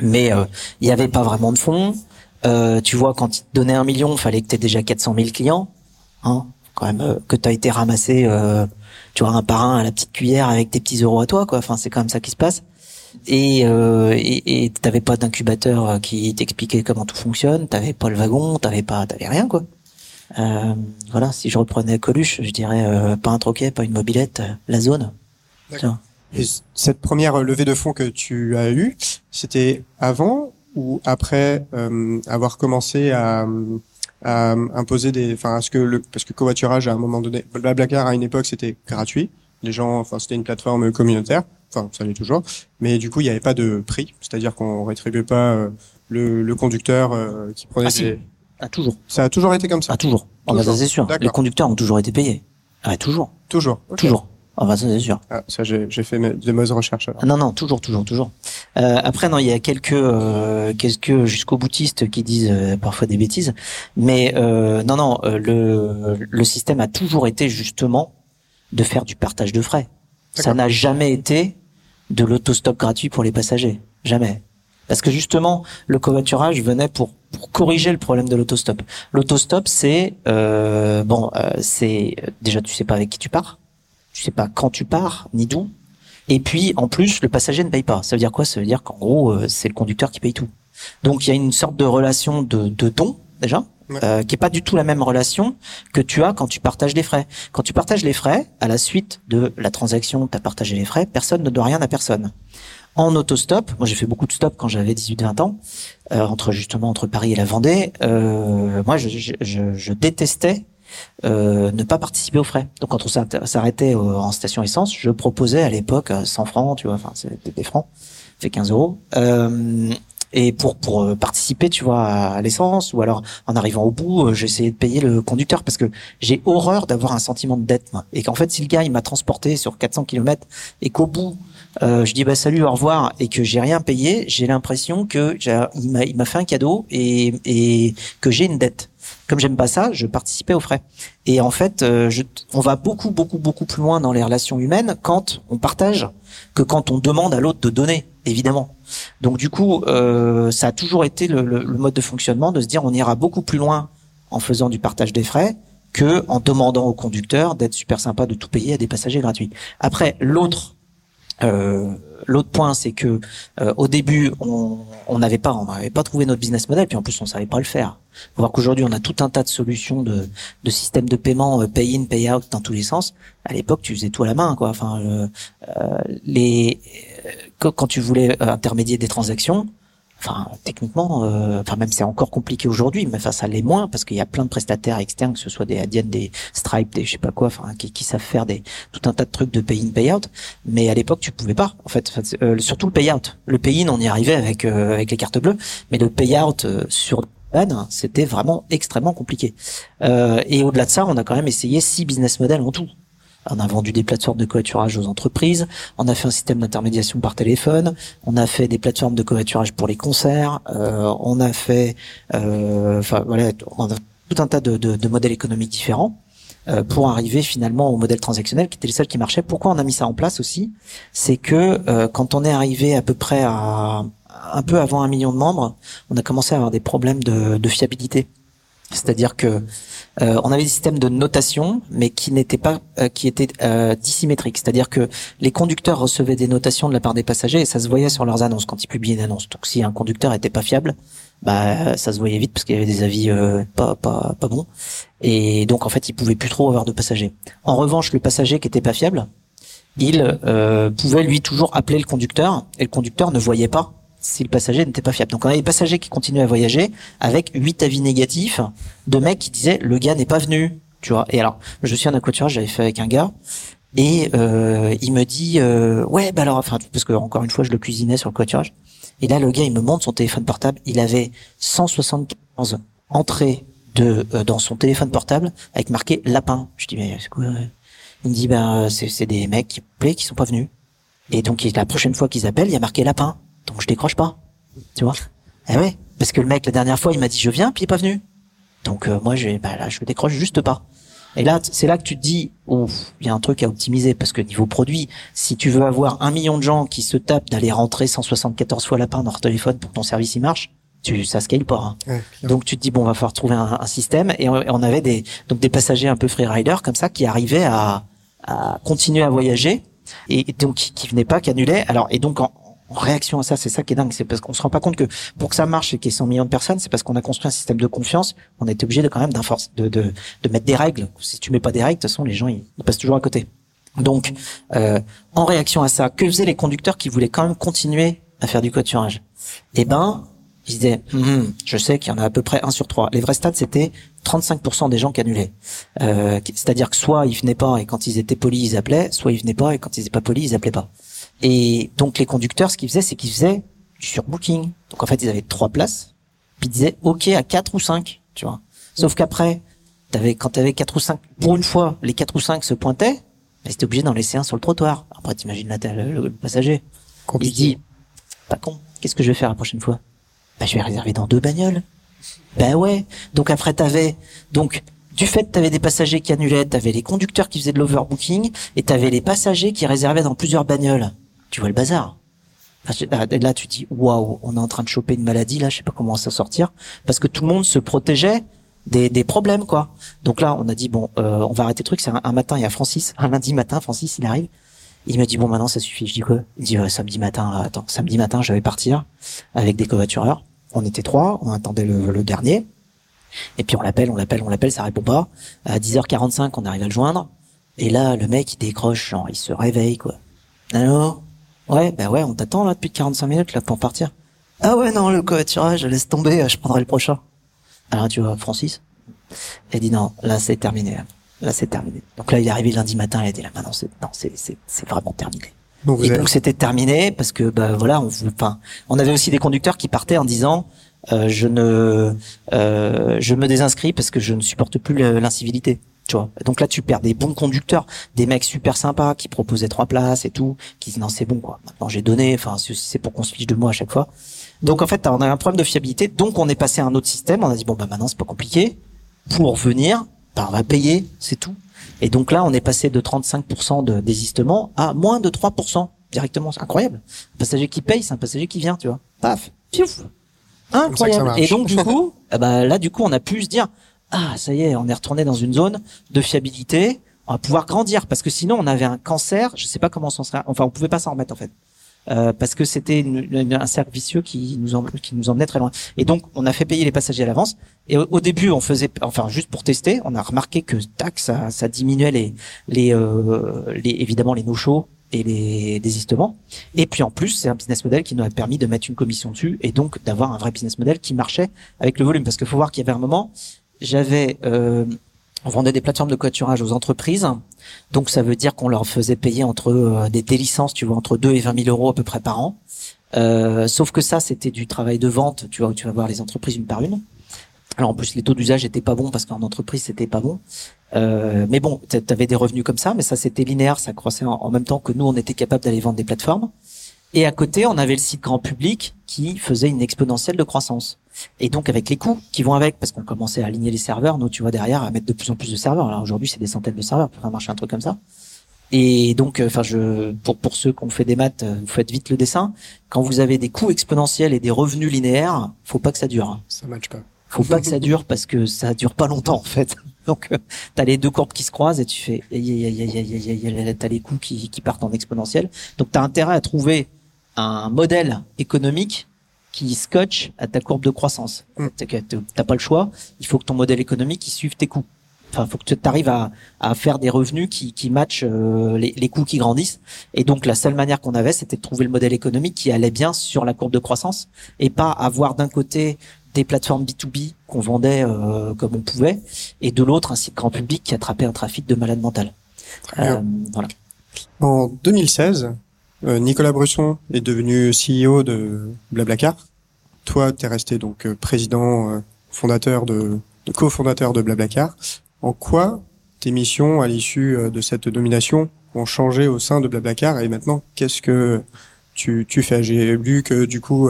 Mais euh, il y avait pas vraiment de fonds. Euh, tu vois, quand ils te donnaient un million, fallait que tu aies déjà 400 000 clients. Hein, quand même, euh, que tu as été ramassé, euh, tu vois, un par un à la petite cuillère avec tes petits euros à toi, quoi. Enfin, c'est quand même ça qui se passe. Et euh, et et t'avais pas d'incubateur euh, qui t'expliquait comment tout fonctionne. T'avais pas le wagon, t'avais pas, t'avais rien, quoi. Euh, voilà, si je reprenais Coluche, je dirais euh, pas un troquet, pas une mobilette, la zone. Et cette première levée de fonds que tu as eue, c'était avant ou après euh, avoir commencé à, à imposer des, enfin, est-ce que le, parce que covoiturage à un moment donné, Blablacar à une époque c'était gratuit, les gens, enfin c'était une plateforme communautaire, enfin ça l'est toujours, mais du coup il n'y avait pas de prix, c'est-à-dire qu'on rétribuait pas euh, le, le conducteur euh, qui prenait Ah, si. Ah, toujours. ça a toujours été comme ça, Ah, toujours. Ah, bah, ça c'est sûr. Les conducteurs ont toujours été payés. Ah, toujours. toujours. Toujours. Ah, bah, ça c'est sûr. Ah, ça j'ai fait de mauvaises recherches. Alors. Ah, non, non, toujours, toujours, toujours. Euh, après, non, il y a quelques, euh, quelques jusqu'au boutistes qui disent euh, parfois des bêtises, mais euh, non, non, euh, le, le système a toujours été justement de faire du partage de frais. Ça n'a jamais été de l'autostop gratuit pour les passagers, jamais. Parce que justement, le covoiturage venait pour, pour corriger le problème de l'autostop. L'autostop, c'est euh, bon, euh, c'est déjà tu sais pas avec qui tu pars, tu sais pas quand tu pars ni d'où, et puis en plus le passager ne paye pas. Ça veut dire quoi? Ça veut dire qu'en gros euh, c'est le conducteur qui paye tout. Donc il y a une sorte de relation de, de don déjà. Ouais. euh, qui est pas du tout la même relation que tu as quand tu partages les frais. Quand tu partages les frais, à la suite de la transaction, tu as partagé les frais, personne ne doit rien à personne. En autostop, moi j'ai fait beaucoup de stop quand j'avais 18-20 ans, euh, entre justement entre Paris et la Vendée. Euh, moi, je, je, je, je détestais euh, ne pas participer aux frais. Donc quand on s'arrêtait- euh, en station essence, je proposais à l'époque euh, 100 francs, tu vois, enfin c'était des francs, fait 15 euros. Euh, et pour pour euh, participer, tu vois, à, l'essence, ou alors en arrivant au bout, euh, j'essayais de payer le conducteur parce que j'ai horreur d'avoir un sentiment de dette, moi. Et qu'en fait, si le gars il m'a transporté sur 400 km et qu'au bout euh, je dis bah salut au revoir et que j'ai rien payé, j'ai l'impression que il m'a il m'a fait un cadeau et et que j'ai une dette. Comme j'aime pas ça, je participais aux frais. Et en fait, euh, je, on va beaucoup, beaucoup, beaucoup plus loin dans les relations humaines quand on partage que quand on demande à l'autre de donner, évidemment. Donc du coup, euh, ça a toujours été le, le, le mode de fonctionnement de se dire on ira beaucoup plus loin en faisant du partage des frais que en demandant au conducteur d'être super sympa de tout payer à des passagers gratuits. Après, l'autre l'autre point, c'est que euh, au début, on n'avait pas, on n'avait pas trouvé notre business model, puis en plus, on savait pas le faire. Faut voir qu'aujourd'hui, on a tout un tas de solutions de, de systèmes de paiement, euh, pay in, pay out dans tous les sens. À l'époque, tu faisais tout à la main, quoi. Enfin, euh, les quand tu voulais intermédier des transactions, enfin techniquement, euh, enfin même c'est encore compliqué aujourd'hui, mais enfin ça l'est moins parce qu'il y a plein de prestataires externes, que ce soit des Adyen, des Stripe, des je sais pas quoi, enfin qui, qui, savent faire des tout un tas de trucs de pay in pay out. Mais à l'époque tu pouvais pas. En fait, euh, surtout le pay out. Le pay in on y arrivait avec euh, avec les cartes bleues, mais le pay out euh, sur c'était vraiment extrêmement compliqué. et au-delà de ça, on a quand même essayé six business models en tout. On a vendu des plateformes de covoiturage aux entreprises. On a fait un système d'intermédiation par téléphone. On a fait des plateformes de covoiturage pour les concerts. Euh, on a fait, euh, enfin voilà, on a tout un tas de, modèles économiques différents euh, pour arriver finalement au modèle transactionnel qui était le seul qui marchait. Pourquoi on a mis ça en place aussi? C'est que euh, quand on est arrivé à peu près à un peu avant un million de membres, on a commencé à avoir des problèmes de fiabilité. C'est-à-dire que euh, on avait des systèmes de notation, mais qui n'étaient pas, euh, qui étaient euh, dissymétriques. C'est-à-dire que les conducteurs recevaient des notations de la part des passagers et ça se voyait sur leurs annonces quand ils publiaient une annonce. Donc si un conducteur était pas fiable, bah ça se voyait vite parce qu'il y avait des avis pas pas pas bons. Et donc en fait, ils pouvaient plus trop avoir de passagers. En revanche, le passager qui était pas fiable, il pouvait lui toujours appeler le conducteur et le conducteur ne voyait pas si le passager n'était pas fiable. Donc on avait des passagers qui continuaient à voyager avec huit avis négatifs de mecs qui disaient le gars n'est pas venu, tu vois. Et alors, je suis un aquaturage, j'avais fait avec un gars et euh, il me dit euh, ouais bah alors enfin parce que encore une fois je le cuisinais sur le aquaturage. Et là le gars il me montre son téléphone portable, il avait 175 entrées de euh, dans son téléphone portable avec marqué lapin. Je dis mais c'est quoi Il me dit ben c'est des mecs qui qui sont pas venus. Et donc la prochaine fois qu'ils appellent, il y a marqué lapin. Donc je décroche pas. Tu vois? Eh ouais, parce que le mec la dernière fois, il m'a dit je viens, puis il est pas venu. Donc euh, moi, je, bah là, je décroche juste pas. Et là, c'est là que tu te dis, ouf, il y a un truc à optimiser parce que niveau produit, si tu veux avoir un million de gens qui se tapent d'aller rentrer 174 fois lapin dans leur téléphone pour que ton service y marche, tu ça scale pas. Hein. donc tu te dis bon, on va falloir trouver un, un système et on, avait des donc des passagers un peu freerider comme ça qui arrivaient à, à continuer à voyager et, donc qui, qui venaient pas, qui annulaient. Alors et donc en, en réaction à ça, c'est ça qui est dingue, c'est parce qu'on se rend pas compte que pour que ça marche et qu'il y ait 100 millions de personnes, c'est parce qu'on a construit un système de confiance, on a obligé de quand même de, de, de mettre des règles. Si tu mets pas des règles, de toute façon, les gens, ils, passent toujours à côté. Donc, euh, en réaction à ça, que faisaient les conducteurs qui voulaient quand même continuer à faire du covoiturage? Eh ben, ils disaient, hum, je sais qu'il y en a à peu près un sur trois. Les vrais stats, c'était 35% des gens qui annulaient. Euh, c'est-à-dire que soit ils venaient pas et quand ils étaient polis, ils appelaient, soit ils venaient pas et quand ils étaient pas polis, ils appelaient pas. Et donc les conducteurs, ce qu'ils faisaient, c'est qu'ils faisaient du surbooking. Donc en fait, ils avaient trois places, puis ils disaient OK à quatre ou cinq, tu vois. Sauf qu'après, t'avais quand t'avais quatre ou cinq, pour une fois, les quatre ou cinq se pointaient, mais c'était obligé d'en laisser un sur le trottoir. Après, t'imagines là, le, le, passager. Il dit, pas con, qu'est-ce que je vais faire la prochaine fois? Bah, je vais réserver dans deux bagnoles. Ben ouais. Donc après, t'avais donc du fait que tu avais des passagers qui annulaient, tu avais les conducteurs qui faisaient de l'overbooking et tu avais les passagers qui réservaient dans plusieurs bagnoles. Tu vois le bazar. Là, tu dis, waouh, on est en train de choper une maladie, là, je sais pas comment s'en sortir. Parce que tout le monde se protégeait des, des problèmes, quoi. Donc là, on a dit, bon, euh, on va arrêter le truc. C'est un, matin, il y a Francis, un lundi matin, Francis, il arrive. Il me dit, bon, maintenant, ça suffit. Je dis quoi? Il dit, samedi matin, attends, samedi matin, je vais partir avec des covoitureurs. On était trois, on attendait le, le dernier. Et puis on l'appelle, on l'appelle, on l'appelle, ça répond pas. À 10h45, on arrive à le joindre. Et là, le mec, il décroche, genre, il se réveille, quoi. Alors Ouais, bah ouais, on t'attend là depuis 45 minutes là pour partir. Ah ouais, non, le covoiturage, laisse tomber, je prendrai le prochain. Alors tu vois, Francis, il dit non, là c'est terminé. Là, c'est terminé. Donc là, il est arrivé lundi matin, il a dit là, non, c'est non, c'est c'est vraiment terminé. Donc et donc c'était terminé parce que bah voilà, on enfin, on avait aussi des conducteurs qui partaient en disant euh, je ne euh, je me désinscris parce que je ne supporte plus l'incivilité. Donc là, tu perds des bons conducteurs, des mecs super sympas qui proposaient trois places et tout, qui disent non c'est bon quoi. Maintenant j'ai donné, enfin c'est pour qu'on se fiche de moi à chaque fois. Donc en fait, on a un problème de fiabilité. Donc on est passé à un autre système. On a dit bon bah maintenant c'est pas compliqué. pour venir, bah, on va payer, c'est tout. Et donc là, on est passé de 35% de désistement à moins de 3% directement. C'est incroyable. Un passager qui paye, c'est un passager qui vient, tu vois. Paf, piouf. Incroyable. Et donc du coup, eh ben, là, du coup, on a pu se dire, ah, ça y est, on est retourné dans une zone de fiabilité. On va pouvoir grandir parce que sinon, on avait un cancer. Je sais pas comment on s'en serait. Enfin, on pouvait pas s'en remettre en fait. Euh, parce que c'était un cercle vicieux qui nous, en, qui nous emmenait très loin. Et donc, on a fait payer les passagers à l'avance. Et au, début, on faisait, enfin, juste pour tester, on a remarqué que tac, ça, ça diminuait les, les, euh, les évidemment les no-shows et les désistements. Et puis en plus, c'est un business model qui nous a permis de mettre une commission dessus et donc d'avoir un vrai business model qui marchait avec le volume. Parce qu'il faut voir qu'il y avait un moment, j'avais euh, on vendait des plateformes de coiturage aux entreprises. Donc ça veut dire qu'on leur faisait payer entre euh, des, des, licences, tu vois, entre 2 et 20 000 euros à peu près par an. Euh, sauf que ça, c'était du travail de vente, tu vois, où tu vas voir les entreprises une par une. Alors en plus, les taux d'usage étaient pas bons parce qu'en entreprise, c'était pas bon. Euh, mais bon, tu avais des revenus comme ça, mais ça c'était linéaire, ça croissait en, même temps que nous, on était capable d'aller vendre des plateformes. Et à côté, on avait le site grand public qui faisait une exponentielle de croissance. Et donc avec les coûts qui vont avec, parce qu'on commençait à aligner les serveurs, nous tu vois derrière à mettre de plus en plus de serveurs. Alors aujourd'hui c'est des centaines de serveurs pour faire marcher un truc comme ça. Et donc, euh, enfin, je pour pour ceux qui ont fait des maths, euh, vous faites vite le dessin. Quand vous avez des coûts exponentiels et des revenus linéaires, faut pas que ça dure. Ça matche pas. Faut pas que ça dure parce que ça dure pas longtemps en fait. Donc, euh, t'as les deux courbes qui se croisent et tu fais, t'as les coûts qui, qui partent en exponentiel. Donc, t'as intérêt à trouver un modèle économique qui scotche à ta courbe de croissance. Mm. T'as pas le choix. Il faut que ton modèle économique il suive tes coûts. Enfin, faut que tu arrives à, à faire des revenus qui, qui matchent euh, les, les coûts qui grandissent. Et donc, la seule manière qu'on avait, c'était de trouver le modèle économique qui allait bien sur la courbe de croissance et pas avoir d'un côté des plateformes B2B qu'on vendait euh, comme on pouvait et de l'autre un site grand public qui attrapait un trafic de malade mental. Euh, voilà. En 2016, euh, Nicolas Brusson est devenu CEO de Blablacar. Toi, tu es resté donc euh, président, euh, fondateur de, de cofondateur de Blablacar. En quoi tes missions à l'issue de cette domination ont changé au sein de Blablacar et maintenant qu'est-ce que tu, tu fais? J'ai lu que du coup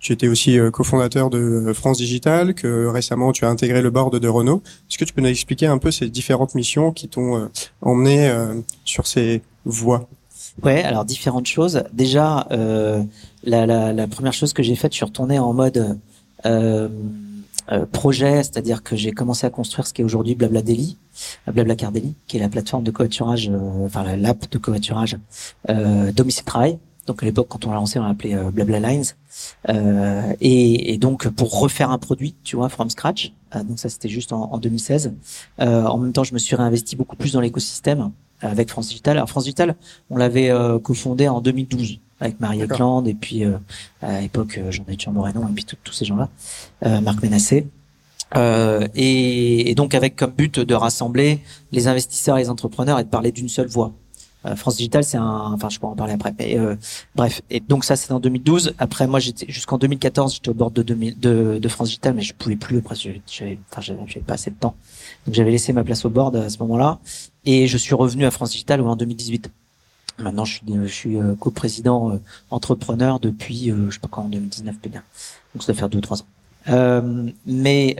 tu étais aussi cofondateur de France Digital, que récemment tu as intégré le board de Renault. Est-ce que tu peux nous expliquer un peu ces différentes missions qui t'ont emmené sur ces voies? Ouais, alors différentes choses. Déjà, euh, la, première chose que j'ai faite, je suis retourné en mode euh, euh, projet, c'est-à-dire que j'ai commencé à construire ce qui est aujourd'hui Blabla Daily, euh, Blabla Car qui est la plateforme de covoiturage, enfin l'app de covoiturage euh, domicile travail. Donc à l'époque, quand on l'a lancé, on l'a appelé Blabla Lines. Et, et, donc pour refaire un produit, tu vois, from scratch. donc ça, c'était juste en, en 2016. en même temps, je me suis réinvesti beaucoup plus dans l'écosystème avec France Digital. Alors France Digital, on l'avait euh, cofondé en 2012 avec Marie Eckland et puis euh, à l'époque euh, Jean-David Moreno et puis tous ces gens-là, euh, Marc Menassé. Euh, et, et, donc avec comme but de rassembler les investisseurs et les entrepreneurs et de parler d'une seule voix. Euh, France Digital, c'est un, enfin je pourrais en parler après, mais euh, bref. Et donc ça c'est en 2012. Après moi j'étais jusqu'en 2014, j'étais au bord de, de, de, France Digital, mais je pouvais plus. Après j'avais, enfin j'avais pas assez de temps, donc j'avais laissé ma place au board à ce moment-là. Et je suis revenu à France Digital en 2018. Maintenant, je suis, je suis euh, coprésident euh, entrepreneur depuis, euh, je sais pas quand, en 2019, bien. Donc, ça doit faire deux ou trois ans. Euh, mais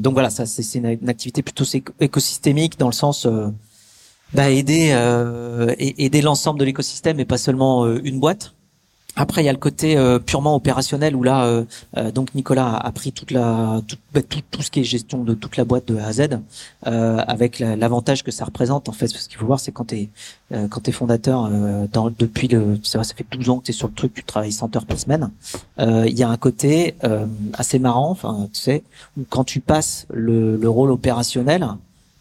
donc voilà, ça c'est une, une, activité plutôt écosystémique dans le sens bah, aider aider l'ensemble de l'écosystème et pas seulement une boîte. Après, il y a le côté euh, purement opérationnel où là, euh, euh, donc Nicolas a, pris toute la, tout, bah, tout, tout, ce qui est gestion de toute la boîte de A à Z, avec l'avantage que ça représente en fait. Ce qu'il faut voir, c'est quand t'es quand t'es fondateur dans, depuis le, ça, ça fait 12 ans que t'es sur le truc, tu travailles 100 heures par semaine. Il y a un côté assez marrant, enfin tu sais, où quand tu passes le, le rôle opérationnel,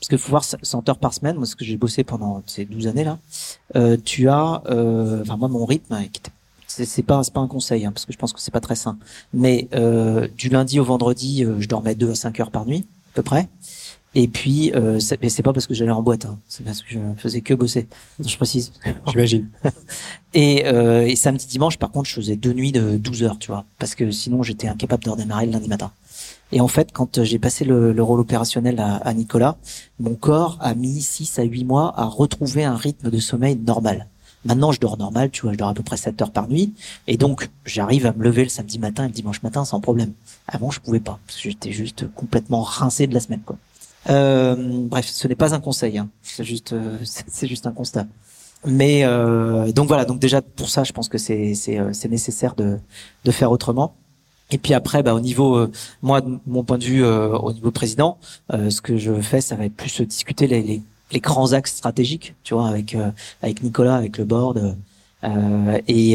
parce qu'il faut voir 100 heures par semaine, moi ce que j'ai bossé pendant ces 12 années là, tu as, enfin moi mon rythme c'est pas c'est pas un conseil hein, parce que je pense que c'est pas très sain. Mais euh, du lundi au vendredi, euh, je dormais 2 à 5 heures par nuit à peu près. Et puis euh, c'est pas parce que j'allais en boîte, hein, c'est parce que je faisais que bosser. Je précise. J'imagine. et, euh, et samedi dimanche, par contre, je faisais deux nuits de 12 heures, tu vois, parce que sinon j'étais incapable de redémarrer le lundi matin. Et en fait, quand j'ai passé le, le, rôle opérationnel à, à Nicolas, mon corps a mis 6 à 8 mois à retrouver un rythme de sommeil normal. Maintenant, je dors normal, tu vois, je dors à peu près 7 heures par nuit. Et donc, j'arrive à me lever le samedi matin et le dimanche matin sans problème. Avant, je pouvais pas, j'étais juste complètement rincé de la semaine, quoi. Euh, bref, ce n'est pas un conseil, hein. c'est juste, euh, c'est juste un constat. Mais euh, donc voilà, donc déjà pour ça, je pense que c'est c'est euh, nécessaire de de faire autrement. Et puis après, bah, au niveau, euh, moi, de mon point de vue, euh, au niveau président, euh, ce que je fais, ça va être plus discuter les, les, les grands axes stratégiques, tu vois, avec avec Nicolas, avec le board, et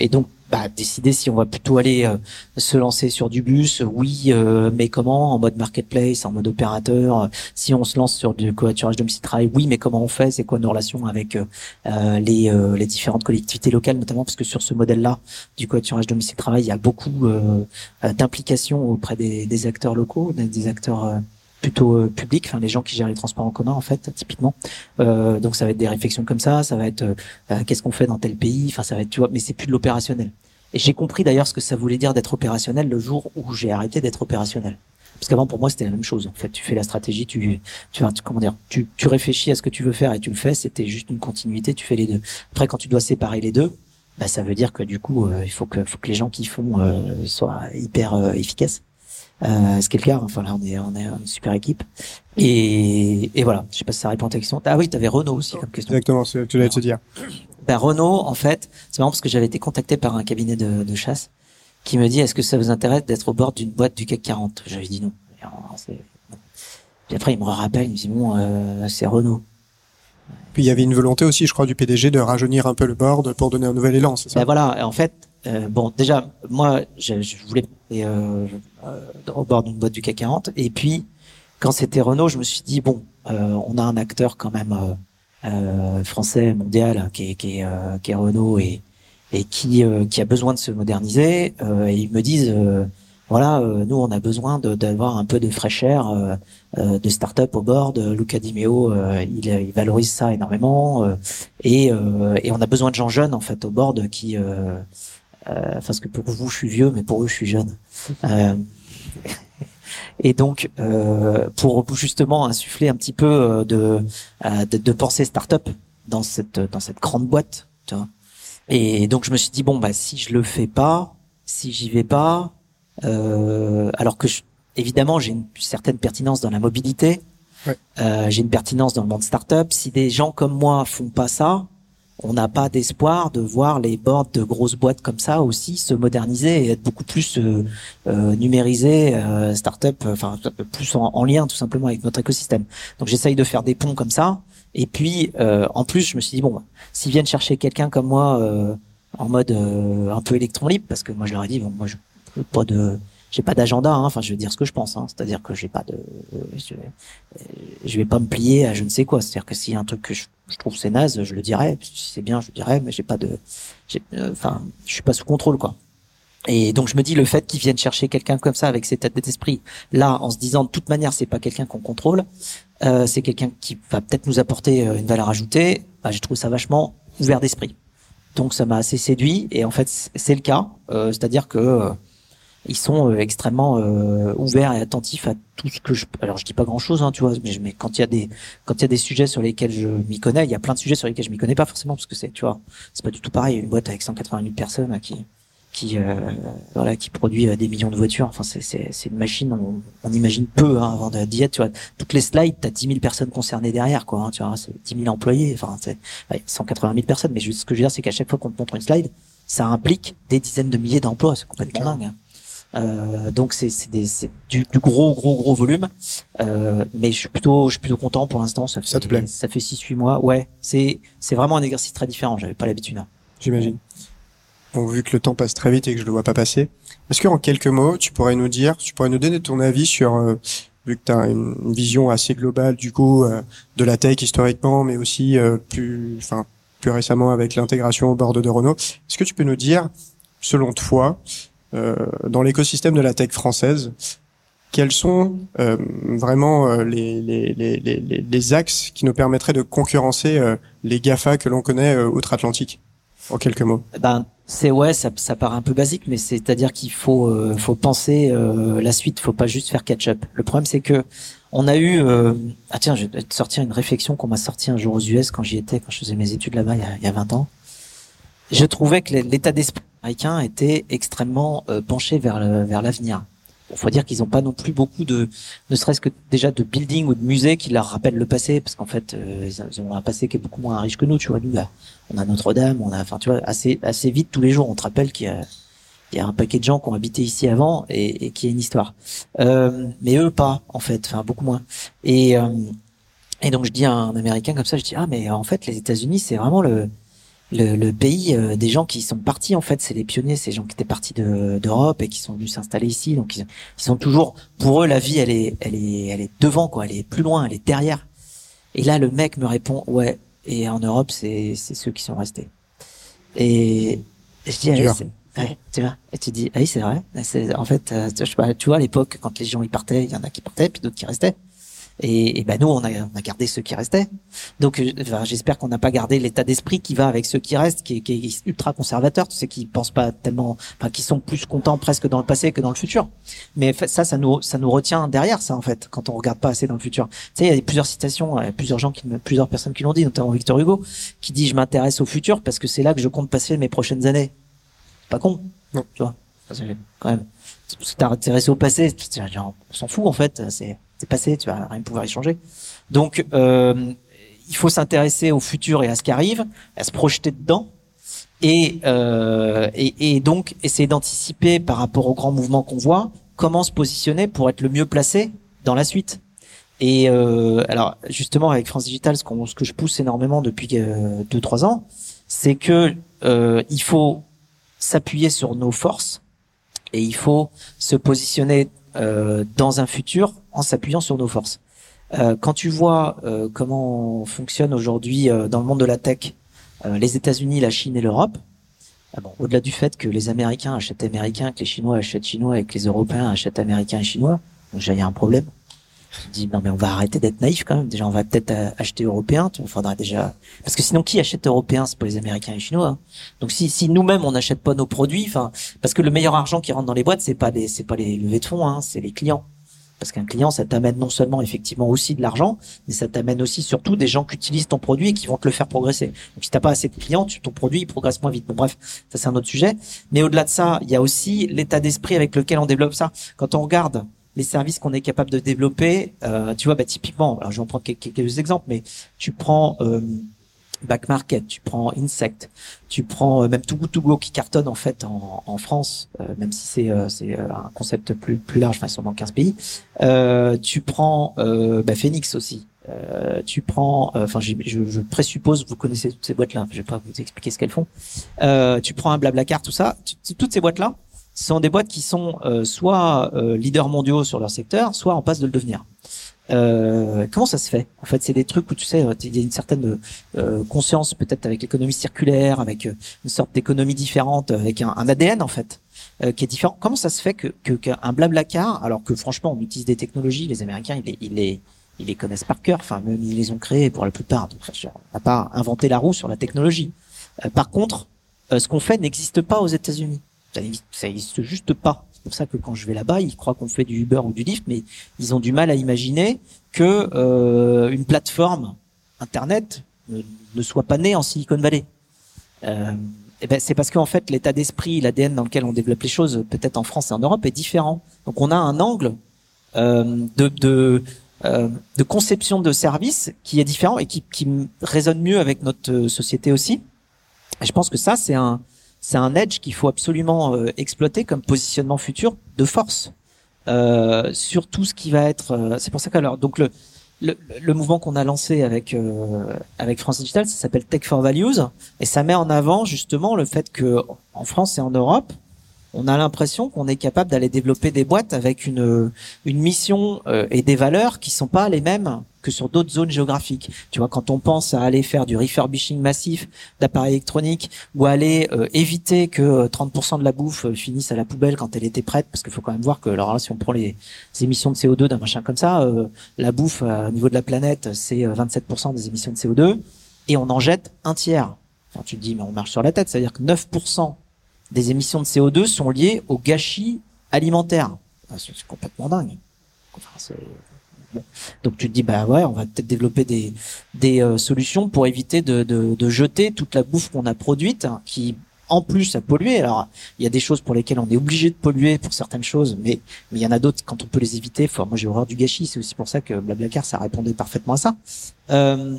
et donc bah, décider si on va plutôt aller euh, se lancer sur du bus, oui, euh, mais comment En mode marketplace, en mode opérateur. si on se lance sur du covoiturage domicile travail, oui, mais comment on fait C'est quoi nos relations avec euh, les, les différentes collectivités locales, notamment parce que sur ce modèle-là du covoiturage domicile travail, il y a beaucoup d'implications auprès des, des, acteurs locaux, des, acteurs plutôt euh, public, enfin les gens qui gèrent les transports en commun en fait, typiquement. Euh, donc ça va être des réflexions comme ça, ça va être euh, qu'est-ce qu'on fait dans tel pays, enfin ça va être tu vois, mais c'est plus de l'opérationnel. Et j'ai compris d'ailleurs ce que ça voulait dire d'être opérationnel le jour où j'ai arrêté d'être opérationnel. Parce qu'avant pour moi c'était la même chose en fait. Tu fais la stratégie, tu tu comment dire, tu, tu réfléchis à ce que tu veux faire et tu le fais. C'était juste une continuité. Tu fais les deux. Après quand tu dois séparer les deux, bah, ça veut dire que du coup il faut que faut que les gens qui font soient hyper efficaces. Euh, ce qui est le cas. Enfin là, on est, on est une super équipe. Et, et voilà. Je sais pas si ça répond à ta question. Ah oui, tu avais Renault aussi comme question. Exactement, c'est ce que tu voulais te dire. Ben, Renault, en fait, c'est marrant parce que j'avais été contacté par un cabinet de, de chasse qui me dit est-ce que ça vous intéresse d'être au bord d'une boîte du CAC 40 J'avais dit non. Puis après, il me rappelle, il me dit bon, euh, c'est Renault. Puis il y avait une volonté aussi, je crois, du PDG de rajeunir un peu le board pour donner un nouvel élan, c'est ça? Ben voilà, en fait, euh, bon, déjà, moi, je, je voulais euh, euh, au bord d'une boîte du CAC 40. Et puis, quand c'était Renault, je me suis dit bon, euh, on a un acteur quand même euh, français, mondial, qui est, qui est, qui est Renault et, et qui, qui a besoin de se moderniser. et ils me disent voilà, nous on a besoin d'avoir un peu de fraîcheur, de start-up au bord. Luca Di Meo, il, il, valorise ça énormément, et, et on a besoin de gens jeunes en fait au board qui parce que pour vous, je suis vieux, mais pour eux, je suis jeune. Euh, et donc, euh, pour justement insuffler un petit peu de, de, de pensée start-up dans cette, dans cette grande boîte. Tu vois. Et donc, je me suis dit, bon, bah, si je le fais pas, si j'y vais pas, euh, alors que je, évidemment, j'ai une certaine pertinence dans la mobilité, ouais. euh, j'ai une pertinence dans le monde start-up. Si des gens comme moi font pas ça, on n'a pas d'espoir de voir les boards de grosses boîtes comme ça aussi se moderniser et être beaucoup plus euh, euh numérisés, euh, start-up, enfin plus en, lien tout simplement avec notre écosystème. Donc j'essaye de faire des ponts comme ça. Et puis euh, en plus, je me suis dit bon, s'ils viennent chercher quelqu'un comme moi en mode un peu électron libre, parce que moi je leur ai dit bon, moi je pas de j'ai pas d'agenda hein. enfin je vais dire ce que je pense hein. c'est-à-dire que j'ai pas de je, je, vais pas me plier à je ne sais quoi. C'est-à-dire que s'il y a un truc que je, trouve c'est naze je le dirai. Si c'est bien je le dirai mais j'ai pas de euh, enfin je suis pas sous contrôle quoi. Et donc je me dis le fait qu'ils viennent chercher quelqu'un comme ça avec ses têtes d'esprit là en se disant de toute manière c'est pas quelqu'un qu'on contrôle euh, c'est quelqu'un qui va peut-être nous apporter euh, une valeur ajoutée bah, j'ai trouvé ça vachement ouvert d'esprit. Donc ça m'a assez séduit. Et en fait c'est le cas. Euh, c'est-à-dire que euh, ils sont euh, extrêmement euh, ouverts et attentifs à tout ce que je alors je dis pas grand chose hein, tu vois mais, mais quand il y a des quand il y a des sujets sur lesquels je m'y connais il y a plein de sujets sur lesquels je m'y connais pas forcément parce que c'est tu vois c'est pas du tout pareil. Une boîte avec 180 000 personnes qui qui euh, voilà qui produit des millions de voitures enfin c'est c'est c'est une machine on, on imagine peu hein, avant d'y être tu vois. Toutes les slides t'as 10 000 personnes concernées derrière quoi hein, tu vois c'est 10 000 employés enfin c'est 180 000 personnes. Mais ce que je veux dire c'est qu'à chaque fois qu'on te montre une slide ça implique des dizaines de milliers d'emplois c'est complètement dingue hein. Euh, donc c'est du, du, gros gros gros volume, euh, mais je suis plutôt je suis plutôt content pour l'instant. Ça fait ça, te plaît? ça fait six huit mois. Ouais, c'est c'est vraiment un exercice très différent. J'avais pas l'habitude. Hein. J'imagine. Bon, vu que le temps passe très vite et que je le vois pas passer, est-ce que en quelques mots, tu pourrais nous dire, tu pourrais nous donner ton avis sur euh, vu que tu as une, vision assez globale du coup euh, de la tech historiquement, mais aussi euh, plus enfin plus récemment avec l'intégration au bord de Renault. Est-ce que tu peux nous dire, selon toi, dans l'écosystème de la tech française, quels sont euh, vraiment euh, les, axes qui nous permettraient de concurrencer les GAFA que l'on connaît outre-Atlantique En quelques mots? Ben, c'est ouais, ça, paraît un peu basique, mais c'est-à-dire qu'il faut faut penser la suite, faut pas juste faire catch-up. Le problème c'est que on a eu ah tiens, je vais te sortir une réflexion qu'on m'a sortie un jour aux US quand j'y étais, quand je faisais mes études là-bas il y a 20 ans. Je trouvais que l'état d'esprit américain était extrêmement euh, penché vers vers l'avenir. Il faut dire qu'ils n'ont pas non plus beaucoup de, ne serait-ce que déjà de buildings ou de musées qui leur rappellent le passé, parce qu'en fait, euh, ils ont un passé qui est beaucoup moins riche que nous. Tu vois, nous, là, on a Notre-Dame, on a, enfin, tu vois, assez, assez vite tous les jours, on te rappelle qu'il y a, il y a un paquet de gens qui ont habité ici avant et, et qui a une histoire. Euh, mais eux pas, en fait, enfin beaucoup moins. Et euh, et donc je dis à un Américain comme ça, je dis ah mais en fait les États-Unis c'est vraiment le le, le pays euh, des gens qui sont partis en fait, c'est les pionniers, ces gens qui étaient partis de, d'Europe et qui sont venus s'installer ici. Donc ils, ils, sont toujours, pour eux, la vie elle est, elle est, elle est devant quoi, elle est plus loin, elle est derrière. Et là le mec me répond ouais. Et en Europe c'est c'est ceux qui sont restés. Et je dis allez, Ouais, tu vois, et tu dis, ah oui, c'est vrai. En fait, euh, tu vois, à l'époque, quand les gens y partaient, il y en a qui partaient, puis d'autres qui restaient. Et, et ben nous, on a, on a gardé ceux qui restaient. Donc, euh, enfin, j'espère qu'on n'a pas gardé l'état d'esprit qui va avec ceux qui restent, qui, qui est ultra conservateur. Tu sais, qui pensent pas tellement, enfin, qui sont plus contents presque dans le passé que dans le futur. Mais ça, ça nous, ça nous retient derrière ça en fait, quand on regarde pas assez dans le futur. Tu sais, il y a plusieurs citations, euh, plusieurs gens qui, plusieurs personnes qui l'ont dit, notamment Victor Hugo, qui dit je m'intéresse au futur parce que c'est là que je compte passer mes prochaines années pas con. Non. Tu vois, quand même. Que t'as intéressé au passé, on s'en fout en fait, c'est passé, tu vas rien pouvoir y changer. Donc, euh, il faut s'intéresser au futur et à ce qui arrive, à se projeter dedans, et, euh, et, et, donc essayer d'anticiper par rapport aux grands mouvements qu'on voit, comment se positionner pour être le mieux placé dans la suite. Et euh, alors justement avec France Digital, ce, qu'on ce que je pousse énormément depuis euh, deux trois ans, c'est que euh, il faut s'appuyer sur nos forces et il faut se positionner euh, dans un futur en s'appuyant sur nos forces. Euh, quand tu vois euh, comment fonctionne aujourd'hui euh, dans le monde de la tech euh, les États-Unis, la Chine et l'Europe, au-delà du fait que les Américains achètent américains, que les Chinois achètent chinois et que les Européens achètent américains et chinois, donc il y a un problème. Dis non mais on va arrêter d'être naïf quand même. Déjà on va peut-être euh, acheter européen. Il faudra déjà parce que sinon qui achète européen? C'est pas les Américains et les Chinois. Hein. Donc si, si nous-mêmes on n'achète pas nos produits, enfin parce que le meilleur argent qui rentre dans les boîtes c'est pas les c'est pas les levées de fonds, hein, c'est les clients. Parce qu'un client, ça t'amène non seulement effectivement aussi de l'argent, mais ça t'amène aussi surtout des gens qui utilisent ton produit et qui vont te le faire progresser. Donc si t'as pas assez de clients, ton produit il progresse moins vite. Bon bref, ça c'est un autre sujet. Mais au-delà de ça, il y a aussi l'état d'esprit avec lequel on développe ça. Quand on regarde les services qu'on est capable de développer, euh, tu vois, bah, typiquement, alors je vais en prendre quelques, quelques exemples, mais tu prends euh, Back Market, tu prends Insect, tu prends euh, même Too Good qui cartonne en fait en, en France, euh, même si c'est euh, c'est euh, un concept plus plus large, enfin dans 15 pays. Tu prends bah, Phoenix aussi. tu prends, enfin je, je, présuppose vous connaissez toutes ces boîtes là, je vais pas vous expliquer ce qu'elles font. tu prends un Blablacar, tout ça, toutes ces boîtes là, ce sont des boîtes qui sont euh, soit euh, leaders mondiaux sur leur secteur, soit en passe de le devenir. Euh, comment ça se fait? En fait, c'est des trucs où tu sais, il y a une certaine euh, conscience peut-être avec l'économie circulaire, avec euh, une sorte d'économie différente, avec un, ADN en fait qui est différent. Comment ça se fait que qu'un blablacar, alors que franchement on utilise des technologies, les Américains ils les, ils les, ils les connaissent par cœur, enfin même ils les ont créés pour la plupart. Donc on n'a pas inventé la roue sur la technologie. par contre, ce qu'on fait n'existe pas aux États-Unis ça n'existe juste pas. C'est pour ça que quand je vais là-bas, ils croient qu'on fait du Uber ou du Lyft, mais ils ont du mal à imaginer que euh, une plateforme Internet ne, soit pas née en Silicon Valley. Euh, et ben c'est parce qu'en fait l'état d'esprit, l'ADN dans lequel on développe les choses, peut-être en France et en Europe, est différent. Donc on a un angle euh, de, de, euh, de conception de service qui est différent et qui, qui résonne mieux avec notre société aussi. Je pense que ça c'est un c'est un edge qu'il faut absolument euh, exploiter comme positionnement futur de force euh, sur tout ce qui va être. Euh, c'est pour ça qu'alors donc le, le, le mouvement qu'on a lancé avec euh, avec France Digital, ça s'appelle Tech for Values et ça met en avant justement le fait que en France et en Europe, on a l'impression qu'on est capable d'aller développer des boîtes avec une une mission et des valeurs qui sont pas les mêmes que sur d'autres zones géographiques. Tu vois, quand on pense à aller faire du refurbishing massif d'appareils électroniques ou aller euh, éviter que 30% euh, de la bouffe euh, finisse à la poubelle quand elle était prête, parce qu'il faut quand même voir que, alors là, si on prend les, émissions de CO2 d'un machin comme ça, la bouffe au niveau de la planète, c'est 27% des émissions de CO2 et on en jette un tiers. Enfin, tu te dis, mais on marche sur la tête, c'est-à-dire que 9% des émissions de CO2 sont liées au gâchis alimentaire. C'est complètement dingue. Enfin, donc tu te dis bah ouais, on va peut-être développer des des euh, solutions pour éviter de, de, jeter toute la bouffe qu'on a produite, hein, qui en plus à polluer. Alors, il y a des choses pour lesquelles on est obligé de polluer pour certaines choses, mais mais il y en a d'autres quand on peut les éviter. Moi, j'ai horreur du gâchis. C'est aussi pour ça que Blablacar, ça répondait parfaitement à ça. Euh,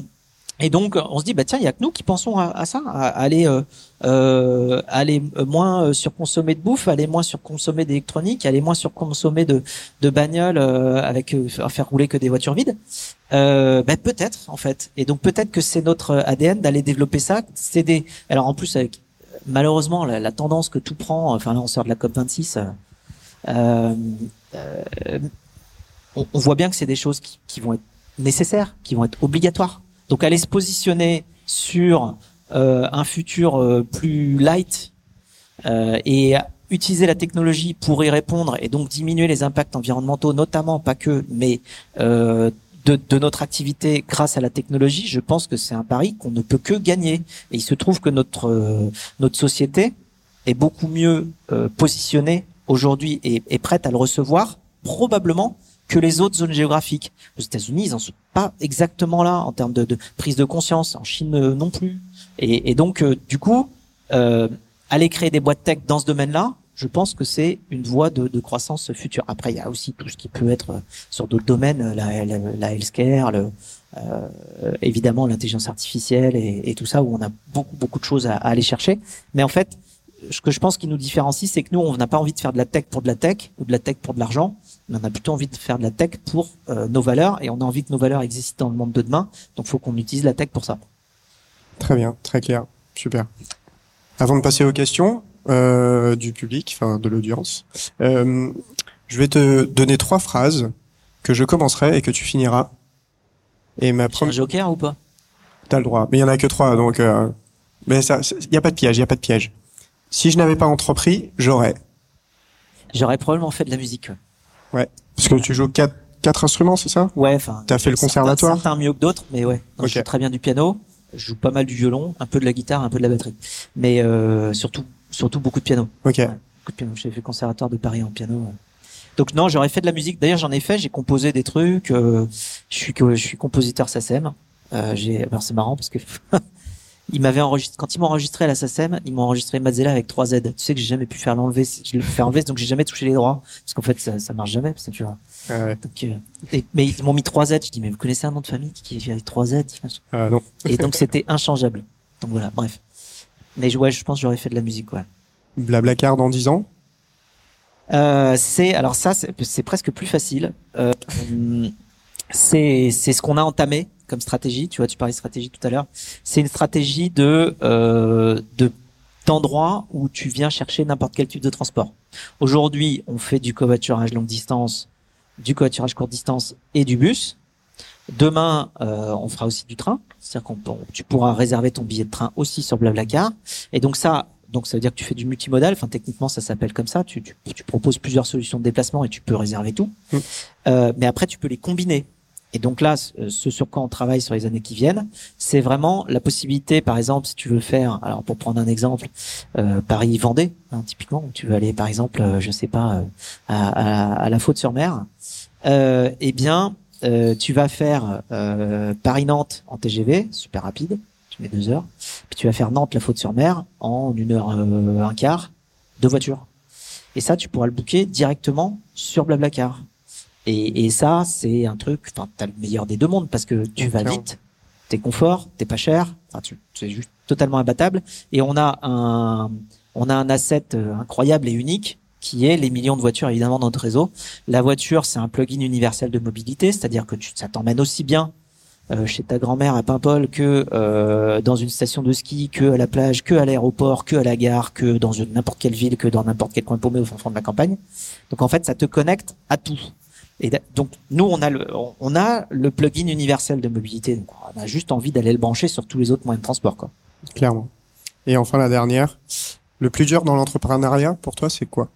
et donc, on se dit, bah tiens, il y a que nous qui pensons à, ça, à, aller, euh, euh, aller moins surconsommer de bouffe, aller moins surconsommer d'électronique, aller moins surconsommer de, de bagnoles euh, avec euh, faire rouler que des voitures vides. Euh, bah, peut-être en fait. Et donc peut-être que c'est notre ADN d'aller développer ça. C'est des. Alors en plus avec malheureusement la, tendance que tout prend. Enfin là, on sort de la COP 26. Euh, on, on, voit bien que c'est des choses qui, qui vont être nécessaires, qui vont être obligatoires. Donc aller se positionner sur euh, un futur euh, plus light euh, et utiliser la technologie pour y répondre et donc diminuer les impacts environnementaux, notamment pas que, mais euh, de, de, notre activité grâce à la technologie, je pense que c'est un pari qu'on ne peut que gagner. Et il se trouve que notre euh, notre société est beaucoup mieux euh, positionnée aujourd'hui et est prête à le recevoir, probablement que les autres zones géographiques. Aux États-Unis, ils en sont pas exactement là en termes de, prise de conscience. En Chine euh, non plus. Et, donc, euh, du coup, euh, aller créer des boîtes tech dans ce domaine-là, je pense que c'est une voie de, croissance future. Après, il y a aussi tout ce qui peut être euh, sur d'autres domaines, la, la, la healthcare, le, évidemment l'intelligence artificielle et, et, tout ça, où on a beaucoup beaucoup de choses à, à aller chercher. Mais en fait, ce que je pense qui nous différencie, c'est que nous, on n'a pas envie de faire de la tech pour de la tech ou de la tech pour de l'argent on a plutôt envie de faire de la tech pour euh, nos valeurs et on a envie que nos valeurs existent dans le monde de demain. Donc, il faut qu'on utilise la tech pour ça. Très bien, très clair, super. Avant de passer aux questions euh, du public, enfin de l'audience, euh, je vais te donner trois phrases que je commencerai et que tu finiras. Et ma première. joker ou pas? T'as le droit, mais il y en a que trois, donc. Euh... Mais ça, il y a pas de piège, il y a pas de piège. Si je n'avais pas entrepris, j'aurais. J'aurais probablement fait de la musique. Ouais. Parce que tu joues quatre, quatre instruments, c'est ça? Ouais, enfin. T'as fait le conservatoire? Certains mieux que d'autres, mais ouais. Donc, okay. Je joue très bien du piano. Je joue pas mal du violon, un peu de la guitare, un peu de la batterie. Mais euh, surtout, surtout beaucoup de piano. Ok. Ouais, beaucoup de piano. J'ai fait le conservatoire de Paris en piano. Donc non, j'aurais fait de la musique. D'ailleurs, j'en ai fait. J'ai composé des trucs. Euh, je suis je suis compositeur SACEM. Euh, j'ai. Alors c'est marrant parce que il m'avait enregistré quand ils m'ont enregistré à la SACEM, ils m'ont enregistré Mazzella avec 3 Z. Tu sais que j'ai jamais pu faire l'enlever, je le fais enlever donc j'ai jamais touché les droits parce qu'en fait ça, ça marche jamais parce que tu vois. Ah ouais. Donc, euh, et, mais ils m'ont mis 3 Z, je dis mais vous connaissez un nom de famille qui est avec 3 Z Ah non. Et donc c'était inchangeable. Donc voilà, bref. Mais ouais, je pense que j'aurais fait de la musique ouais. Blablacar dans 10 ans? Euh, c'est alors ça c'est presque plus facile. Euh, c'est c'est ce qu'on a entamé comme stratégie. Tu vois, tu parlais de stratégie tout à l'heure. C'est une stratégie de euh, de d'endroits où tu viens chercher n'importe quel type de transport. Aujourd'hui, on fait du covoiturage longue distance, du covoiturage courte distance et du bus. Demain, euh, on fera aussi du train, c'est-à-dire qu'on tu pourras réserver ton billet de train aussi sur Blablacar. Et donc ça, donc ça veut dire que tu fais du multimodal. Enfin, techniquement, ça s'appelle comme ça. Tu, tu, tu, proposes plusieurs solutions de déplacement et tu peux réserver tout. Mmh. Euh, mais après, tu peux les combiner. Et donc là, ce sur quoi on travaille sur les années qui viennent, c'est vraiment la possibilité, par exemple, si tu veux faire, alors pour prendre un exemple, euh, Paris-Vendée, hein, typiquement, où tu veux aller, par exemple, euh, je sais pas, euh, à, à, à, la Faute-sur-Mer, euh, eh bien, euh, tu vas faire euh, Paris-Nantes en TGV, super rapide, tu mets deux heures, puis tu vas faire Nantes-la Faute-sur-Mer en une heure un quart de voiture. Et ça, tu pourras le booker directement sur Blablacar. Et, et ça, c'est un truc, enfin, t'as le meilleur des deux mondes parce que tu vas vite, t'es confort, t'es pas cher, enfin, tu, c'est juste totalement imbattable. Et on a un, on a un asset incroyable et unique qui est les millions de voitures évidemment dans notre réseau. La voiture, c'est un plugin universel de mobilité, c'est-à-dire que tu, ça t'emmène aussi bien euh, chez ta grand-mère à Paimpol que euh, dans une station de ski, que à la plage, que à l'aéroport, que à la gare, que dans n'importe quelle ville, que dans n'importe quel coin paumé au fond de la campagne. Donc en fait, ça te connecte à tout. Et donc nous on a le on a le plugin universel de mobilité. Donc on a juste envie d'aller le brancher sur tous les autres moyens de transport quoi. Clairement. Et enfin la dernière, le plus dur dans l'entrepreneuriat pour toi c'est quoi?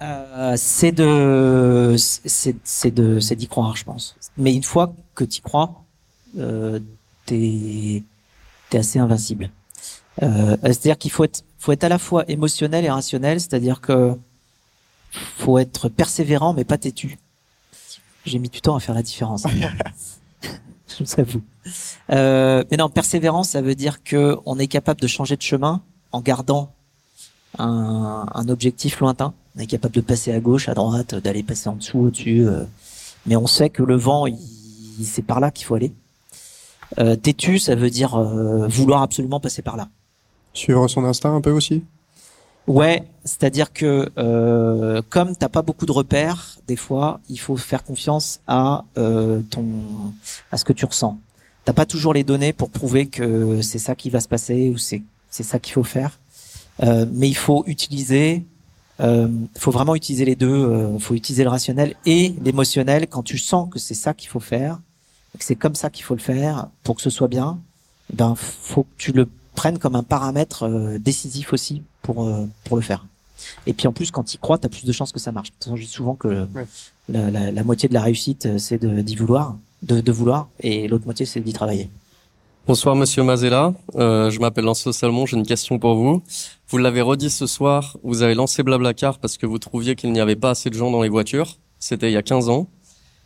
Euh, C'est de c'est c'est de c'est d'y croire je pense. Mais une fois que tu crois, euh, t'es t'es assez invincible. Euh, c'est-à-dire qu'il faut être faut être à la fois émotionnel et rationnel, c'est-à-dire que faut être persévérant mais pas têtu. J'ai mis du temps à faire la différence. Je vous avoue. Euh, mais non, persévérance, ça veut dire que on est capable de changer de chemin en gardant un, un objectif lointain. On est capable de passer à gauche, à droite, d'aller passer en dessous, au-dessus. euh, mais on sait que le vent, c'est par là qu'il faut aller. Euh, têtu, ça veut dire euh, vouloir absolument passer par là. Suivre son instinct un peu aussi? Ouais, c'est-à-dire que euh, comme t'as pas beaucoup de repères, des fois, il faut faire confiance à euh, ton à ce que tu ressens. T'as pas toujours les données pour prouver que c'est ça qui va se passer ou c'est c'est ça qu'il faut faire. Euh, mais il faut utiliser, euh, faut vraiment utiliser les deux. Il faut utiliser le rationnel et l'émotionnel quand tu sens que c'est ça qu'il faut faire, que c'est comme ça qu'il faut le faire pour que ce soit bien. Ben faut que tu le prennes comme un paramètre euh, décisif aussi pour euh, pour le faire. Et puis en plus, quand tu y crois, t'as plus de chances que ça marche. De toute façon, je dis souvent que Ouais. la, la, la moitié de la réussite, euh, c'est de- d'y vouloir, de, de vouloir, et l'autre moitié, c'est d'y travailler. Bonsoir Monsieur Mazella, Euh, je m'appelle Lancelot Salmon, j'ai une question pour vous. Vous l'avez redit ce soir, vous avez lancé Blablacar parce que vous trouviez qu'il n'y avait pas assez de gens dans les voitures. C'était il y a 15 ans.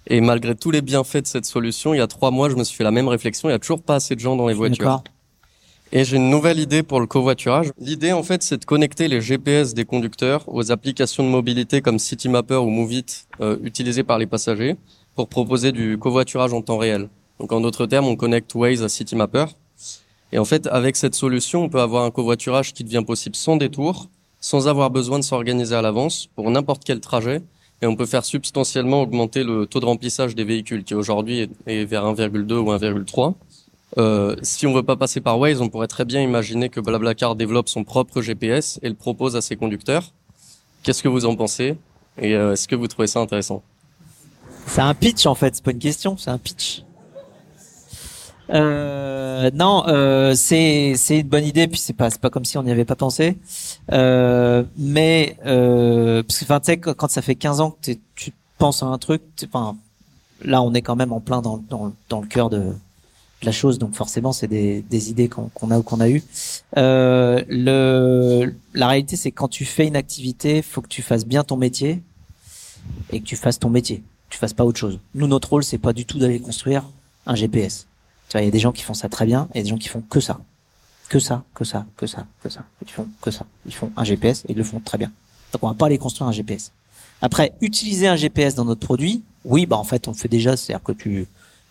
Et malgré tous les bienfaits de cette solution, il y a trois mois, je me suis fait la même réflexion, il y a toujours pas assez de gens dans les voitures. Et j'ai une nouvelle idée pour le covoiturage. L'idée, en fait, c'est de connecter les GPS des conducteurs aux applications de mobilité comme Citymapper ou Moveit euh, utilisées par les passagers pour proposer du covoiturage en temps réel. Donc, en d'autres termes, on connecte Waze à Citymapper. Et en fait, avec cette solution, on peut avoir un covoiturage qui devient possible sans détour, sans avoir besoin de s'organiser à l'avance pour n'importe quel trajet. Et on peut faire substantiellement augmenter le taux de remplissage des véhicules qui aujourd'hui est vers 1,2 ou 1,3. Euh, si on veut pas passer par Waze, on pourrait très bien imaginer que Blablacar développe son propre GPS et le propose à ses conducteurs. Qu'est-ce que vous en pensez? Et euh, est-ce que vous trouvez ça intéressant? C'est un pitch en fait, c'est pas une question, c'est un pitch. Euh, non, euh, c'est c'est une bonne idée, puis c'est pas c'est pas comme si on n'y avait pas pensé. Euh, mais euh, parce que enfin quand ça fait 15 ans que tu penses à un truc, enfin là on est quand même en plein dans dans, dans le cœur de, la chose, donc forcément c'est des des idées qu'on a ou qu'on a eu. Euh, le la réalité c'est quand tu fais une activité, faut que tu fasses bien ton métier et que tu fasses ton métier tu fasses pas autre chose. Nous, notre rôle, c'est pas du tout d'aller construire un GPS. Tu vois, il y a des gens qui font ça très bien et des gens qui font que ça. Que ça, que ça, que ça, que ça. Ils font que ça. Ils font un GPS et ils le font très bien. Donc, on va pas aller construire un GPS. Après, utiliser un GPS dans notre produit, oui, bah, en fait, on le fait déjà. C'est-à-dire que tu,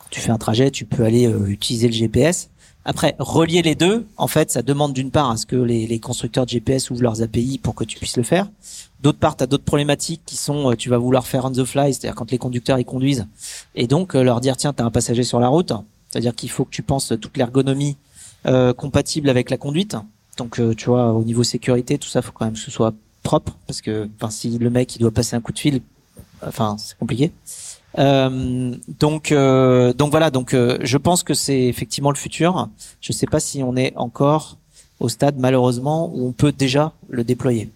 tu fais un trajet, tu peux aller euh, utiliser le GPS. Après, relier les deux, en fait, ça demande d'une part à ce que les, les constructeurs de GPS ouvrent leurs API pour que tu puisses le faire. D'autre part, tu as d'autres problématiques qui sont, euh, tu vas vouloir faire on the fly, c'est-à-dire quand les conducteurs ils conduisent, et donc euh, leur dire tiens, tu as un passager sur la route, c'est-à-dire qu'il faut que tu penses toute l'ergonomie euh, compatible avec la conduite. Donc euh, tu vois, au niveau sécurité, tout ça, faut quand même que ce soit propre, parce que si le mec il doit passer un coup de fil, enfin c'est compliqué. Euh, donc euh, donc voilà, donc euh, je pense que c'est effectivement le futur. Je sais pas si on est encore au stade malheureusement où on peut déjà le déployer.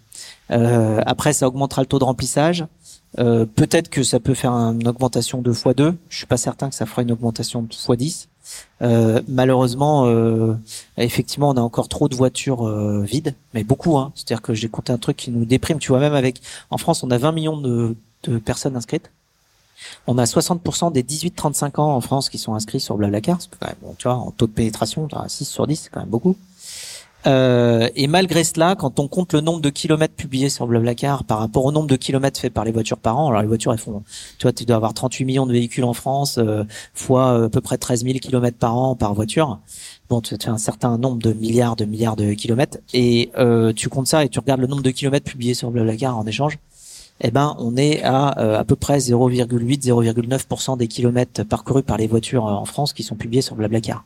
Euh, après, ça augmentera le taux de remplissage. Euh, Peut-être que ça peut faire une augmentation de x2. Je suis pas certain que ça fera une augmentation de x10. Euh, malheureusement, euh, effectivement, on a encore trop de voitures euh, vides, mais beaucoup. Hein. C'est-à-dire que j'ai compté un truc qui nous déprime. Tu vois, même avec en France, on a 20 millions de personnes inscrites. On a 60% des 18-35 ans en France qui sont inscrits sur Blablacar. C'est quand même, tu vois, en taux de pénétration, tu as 6 sur 10, c'est quand même beaucoup. Euh, et malgré cela, quand on compte le nombre de kilomètres publiés sur Blablacar par rapport au nombre de kilomètres faits par les voitures par an, alors les voitures elles font, tu vois, tu dois avoir 38 millions de véhicules en France, euh, fois euh, à peu près 13 000 kilomètres par an par voiture. Bon, tu fais un certain nombre de milliards de milliards de kilomètres et euh, tu comptes ça et tu regardes le nombre de kilomètres publiés sur Blablacar en échange. Eh ben, on est à euh, à peu près 0,8-0,9% des kilomètres parcourus par les voitures euh, en France qui sont publiés sur Blablacar.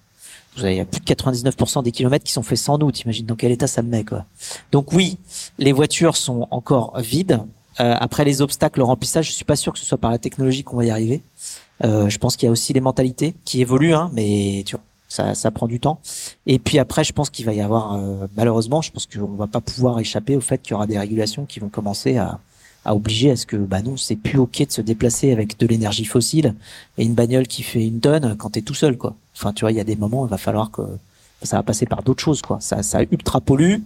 Vous avez plus de 99% des kilomètres qui sont faits sans nous. T'imagines dans quel état ça me met, quoi. Donc oui, les voitures sont encore vides. Euh, après les obstacles, le remplissage, je suis pas sûr que ce soit par la technologie qu'on va y arriver. Euh, je pense qu'il y a aussi les mentalités qui évoluent, hein, mais tu vois, ça, ça prend du temps. Et puis après, je pense qu'il va y avoir, euh, malheureusement, je pense qu'on va pas pouvoir échapper au fait qu'il y aura des régulations qui vont commencer à, à obliger à ce que, bah non, c'est plus ok de se déplacer avec de l'énergie fossile et une bagnole qui fait une tonne quand t'es tout seul, quoi. Enfin, tu vois, il y a des moments, il va falloir que ça va passer par d'autres choses, quoi. Ça, ça ultra pollue.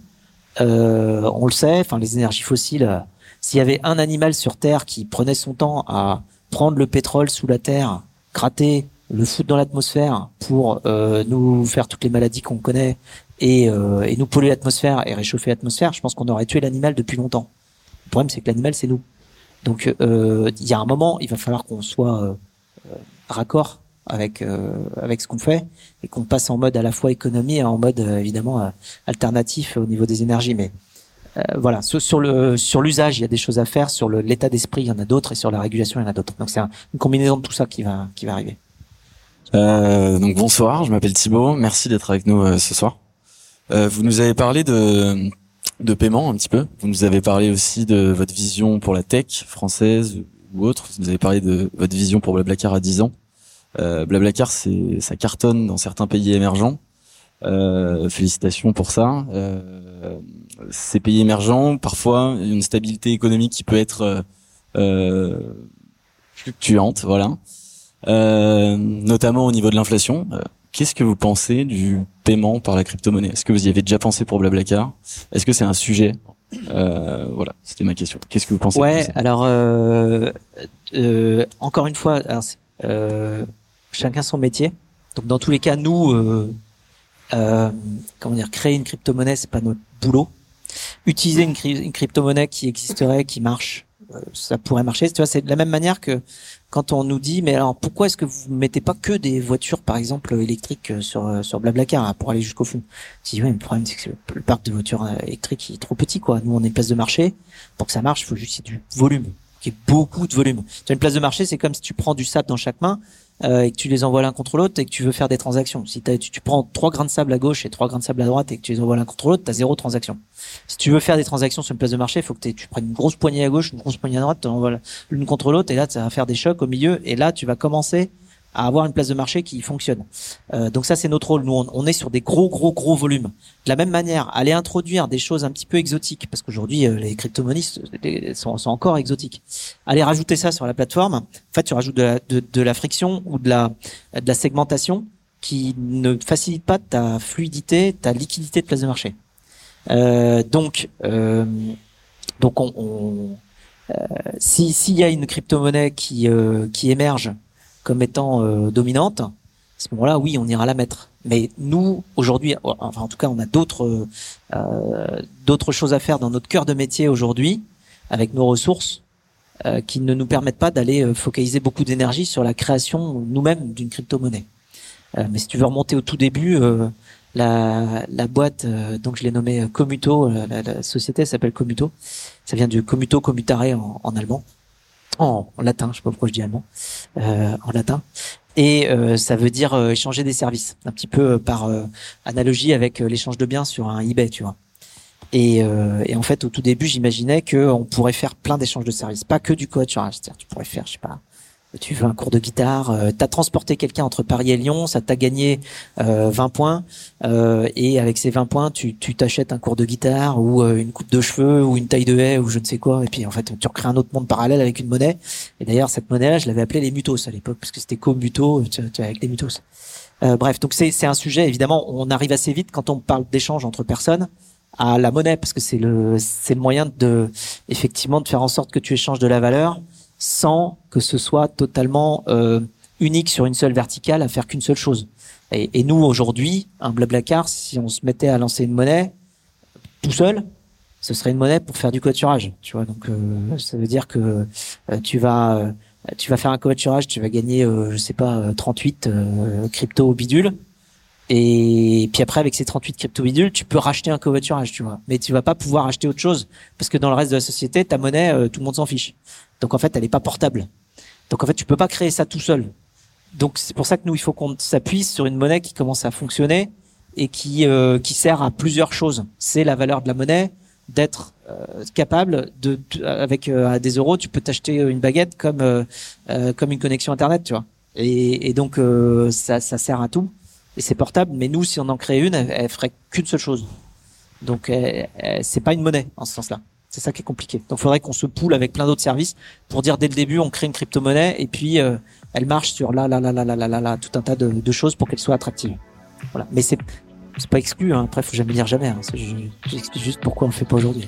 Euh, on le sait. Enfin, les énergies fossiles. euh, S'il y avait un animal sur Terre qui prenait son temps à prendre le pétrole sous la terre, gratter, le foutre dans l'atmosphère pour euh, nous faire toutes les maladies qu'on connaît et, euh, et nous polluer l'atmosphère et réchauffer l'atmosphère, je pense qu'on aurait tué l'animal depuis longtemps. Le problème, c'est que l'animal, c'est nous. Donc, euh, il y a un moment, il va falloir qu'on soit euh, euh, raccord avec avec ce qu'on fait et qu'on passe en mode à la fois économie et en mode évidemment alternatif au niveau des énergies. Mais voilà, sur, le sur l'usage, il y a des choses à faire. Sur l'état d'esprit, il y en a d'autres, et sur la régulation, il y en a d'autres. Donc, c'est une combinaison de tout ça qui va qui va arriver. donc bonsoir, je m'appelle Thibaut. Merci d'être avec nous ce soir. vous nous avez parlé de de paiement un petit peu. Vous nous avez parlé aussi de votre vision pour la tech française ou autre. Vous nous avez parlé de votre vision pour Blablacar à 10 ans. Euh, Blablacar, c'est ça cartonne dans certains pays émergents. Euh, félicitations pour ça. Euh, ces pays émergents, parfois, une stabilité économique qui peut être euh, fluctuante, voilà. Euh, notamment au niveau de l'inflation. Euh, Qu'est-ce que vous pensez du paiement par la crypto-monnaie Est-ce que vous y avez déjà pensé pour Blablacar? Est-ce que c'est un sujet? Euh, Voilà, c'était ma question. Qu'est-ce que vous pensez Ouais, alors euh, euh, encore une fois, euh, chacun son métier. Donc dans tous les cas, nous, euh, euh, comment dire, créer une crypto-monnaie, c'est pas notre boulot. Utiliser une, une crypto-monnaie qui existerait, qui marche, ça pourrait marcher. Tu vois, c'est de la même manière que quand on nous dit mais alors pourquoi est-ce que vous mettez pas que des voitures par exemple électriques euh, sur euh, sur Blablacar hein, pour aller jusqu'au fond? Dis ouais, mais le problème c'est que le parc de voitures euh, électriques est trop petit quoi. Nous on est place de marché, pour que ça marche, il faut juste du volume, qui est beaucoup de volume. Tu as une place de marché, c'est comme si tu prends du sable dans chaque main euh, et que tu les envoies l'un contre l'autre et que tu veux faire des transactions. Si tu, tu, prends trois grains de sable à gauche et trois grains de sable à droite et que tu les envoies l'un contre l'autre, tu as zéro transaction. Si tu veux faire des transactions sur une place de marché, il faut que tu prennes une grosse poignée à gauche, une grosse poignée à droite, tu l'une contre l'autre et là, tu vas faire des chocs au milieu et là, tu vas commencer à avoir une place de marché qui fonctionne. Euh, donc ça, c'est notre rôle. Nous, on, est sur des gros, gros, gros volumes. De la même manière, aller introduire des choses un petit peu exotiques, parce qu'aujourd'hui, euh, les crypto-monnaies sont, sont, encore exotiques. Aller rajouter ça sur la plateforme, en fait, tu rajoutes de la, de, la friction ou de la, de la segmentation qui ne facilite pas ta fluidité, ta liquidité de place de marché. Euh, donc, euh, donc on, on euh, si s'il y a une crypto-monnaie qui euh, qui émerge comme étant euh, dominante, à ce moment-là, oui, on ira la mettre. Mais nous, aujourd'hui, enfin en tout cas, on a d'autres euh, d'autres choses à faire dans notre cœur de métier aujourd'hui, avec nos ressources, euh, qui ne nous permettent pas d'aller euh, focaliser beaucoup d'énergie sur la création nous-mêmes d'une crypto-monnaie. Euh, mais si tu veux remonter au tout début, la, la boîte, donc je l'ai nommée Commuto, la, la société s'appelle Commuto, ça vient du Commuto Commutare en, en allemand en, latin, je sais pas pourquoi je dis allemand, euh, en latin. Et euh, ça veut dire euh, échanger des services, un petit peu par analogie avec l'échange de biens sur un eBay, tu vois. Et, en fait, au tout début, j'imaginais qu'on pourrait faire plein d'échanges de services, pas que du covoiturage. C'est-à-dire, tu pourrais faire, je sais pas, tu veux un cours de guitare, euh, tu as transporté quelqu'un entre Paris et Lyon, ça t'a gagné euh, 20 points, euh, et avec ces 20 points, tu t'achètes un cours de guitare ou euh, une coupe de cheveux ou une taille de haie ou je ne sais quoi, et puis en fait tu recrées un autre monde parallèle avec une monnaie. Et d'ailleurs cette monnaie-là, je l'avais appelée les mutos à l'époque parce que c'était co-muto, avec les mutos. Euh, bref, donc c'est un sujet évidemment, on arrive assez vite quand on parle d'échange entre personnes à la monnaie parce que c'est le c'est le moyen de effectivement de faire en sorte que tu échanges de la valeur sans que ce soit totalement euh, unique sur une seule verticale à faire qu'une seule chose. Et, et nous aujourd'hui, un Blablacar, si on se mettait à lancer une monnaie tout seul, ce serait une monnaie pour faire du covoiturage. Tu vois, donc euh, ça veut dire que euh, tu vas euh, tu vas faire un covoiturage, tu vas gagner, je sais pas, 38 crypto bidule. Et puis après, avec ces 38 crypto bidules, tu peux racheter un covoiturage, tu vois. Mais tu vas pas pouvoir acheter autre chose parce que dans le reste de la société, ta monnaie, tout le monde s'en fiche. Donc en fait, elle n'est pas portable. Donc en fait, tu peux pas créer ça tout seul. Donc c'est pour ça que nous, il faut qu'on s'appuie sur une monnaie qui commence à fonctionner et qui euh, qui sert à plusieurs choses. C'est la valeur de la monnaie, d'être euh, capable de, avec euh, des euros, tu peux t'acheter une baguette comme euh, comme une connexion internet, tu vois. Et, et donc ça, ça sert à tout et c'est portable. Mais nous, si on en crée une, elle, elle ferait qu'une seule chose. Donc c'est pas une monnaie en ce sens-là. C'est ça qui est compliqué. Donc, il faudrait qu'on se poule avec plein d'autres services pour dire dès le début, on crée une crypto-monnaie et puis euh, elle marche sur là, là, là, là, là, là, là, là, tout un tas de, de choses pour qu'elle soit attractive. Voilà. Mais c'est c'est pas exclu. Hein. Après, faut jamais dire jamais. Hein. C'est juste pourquoi on le fait pas aujourd'hui.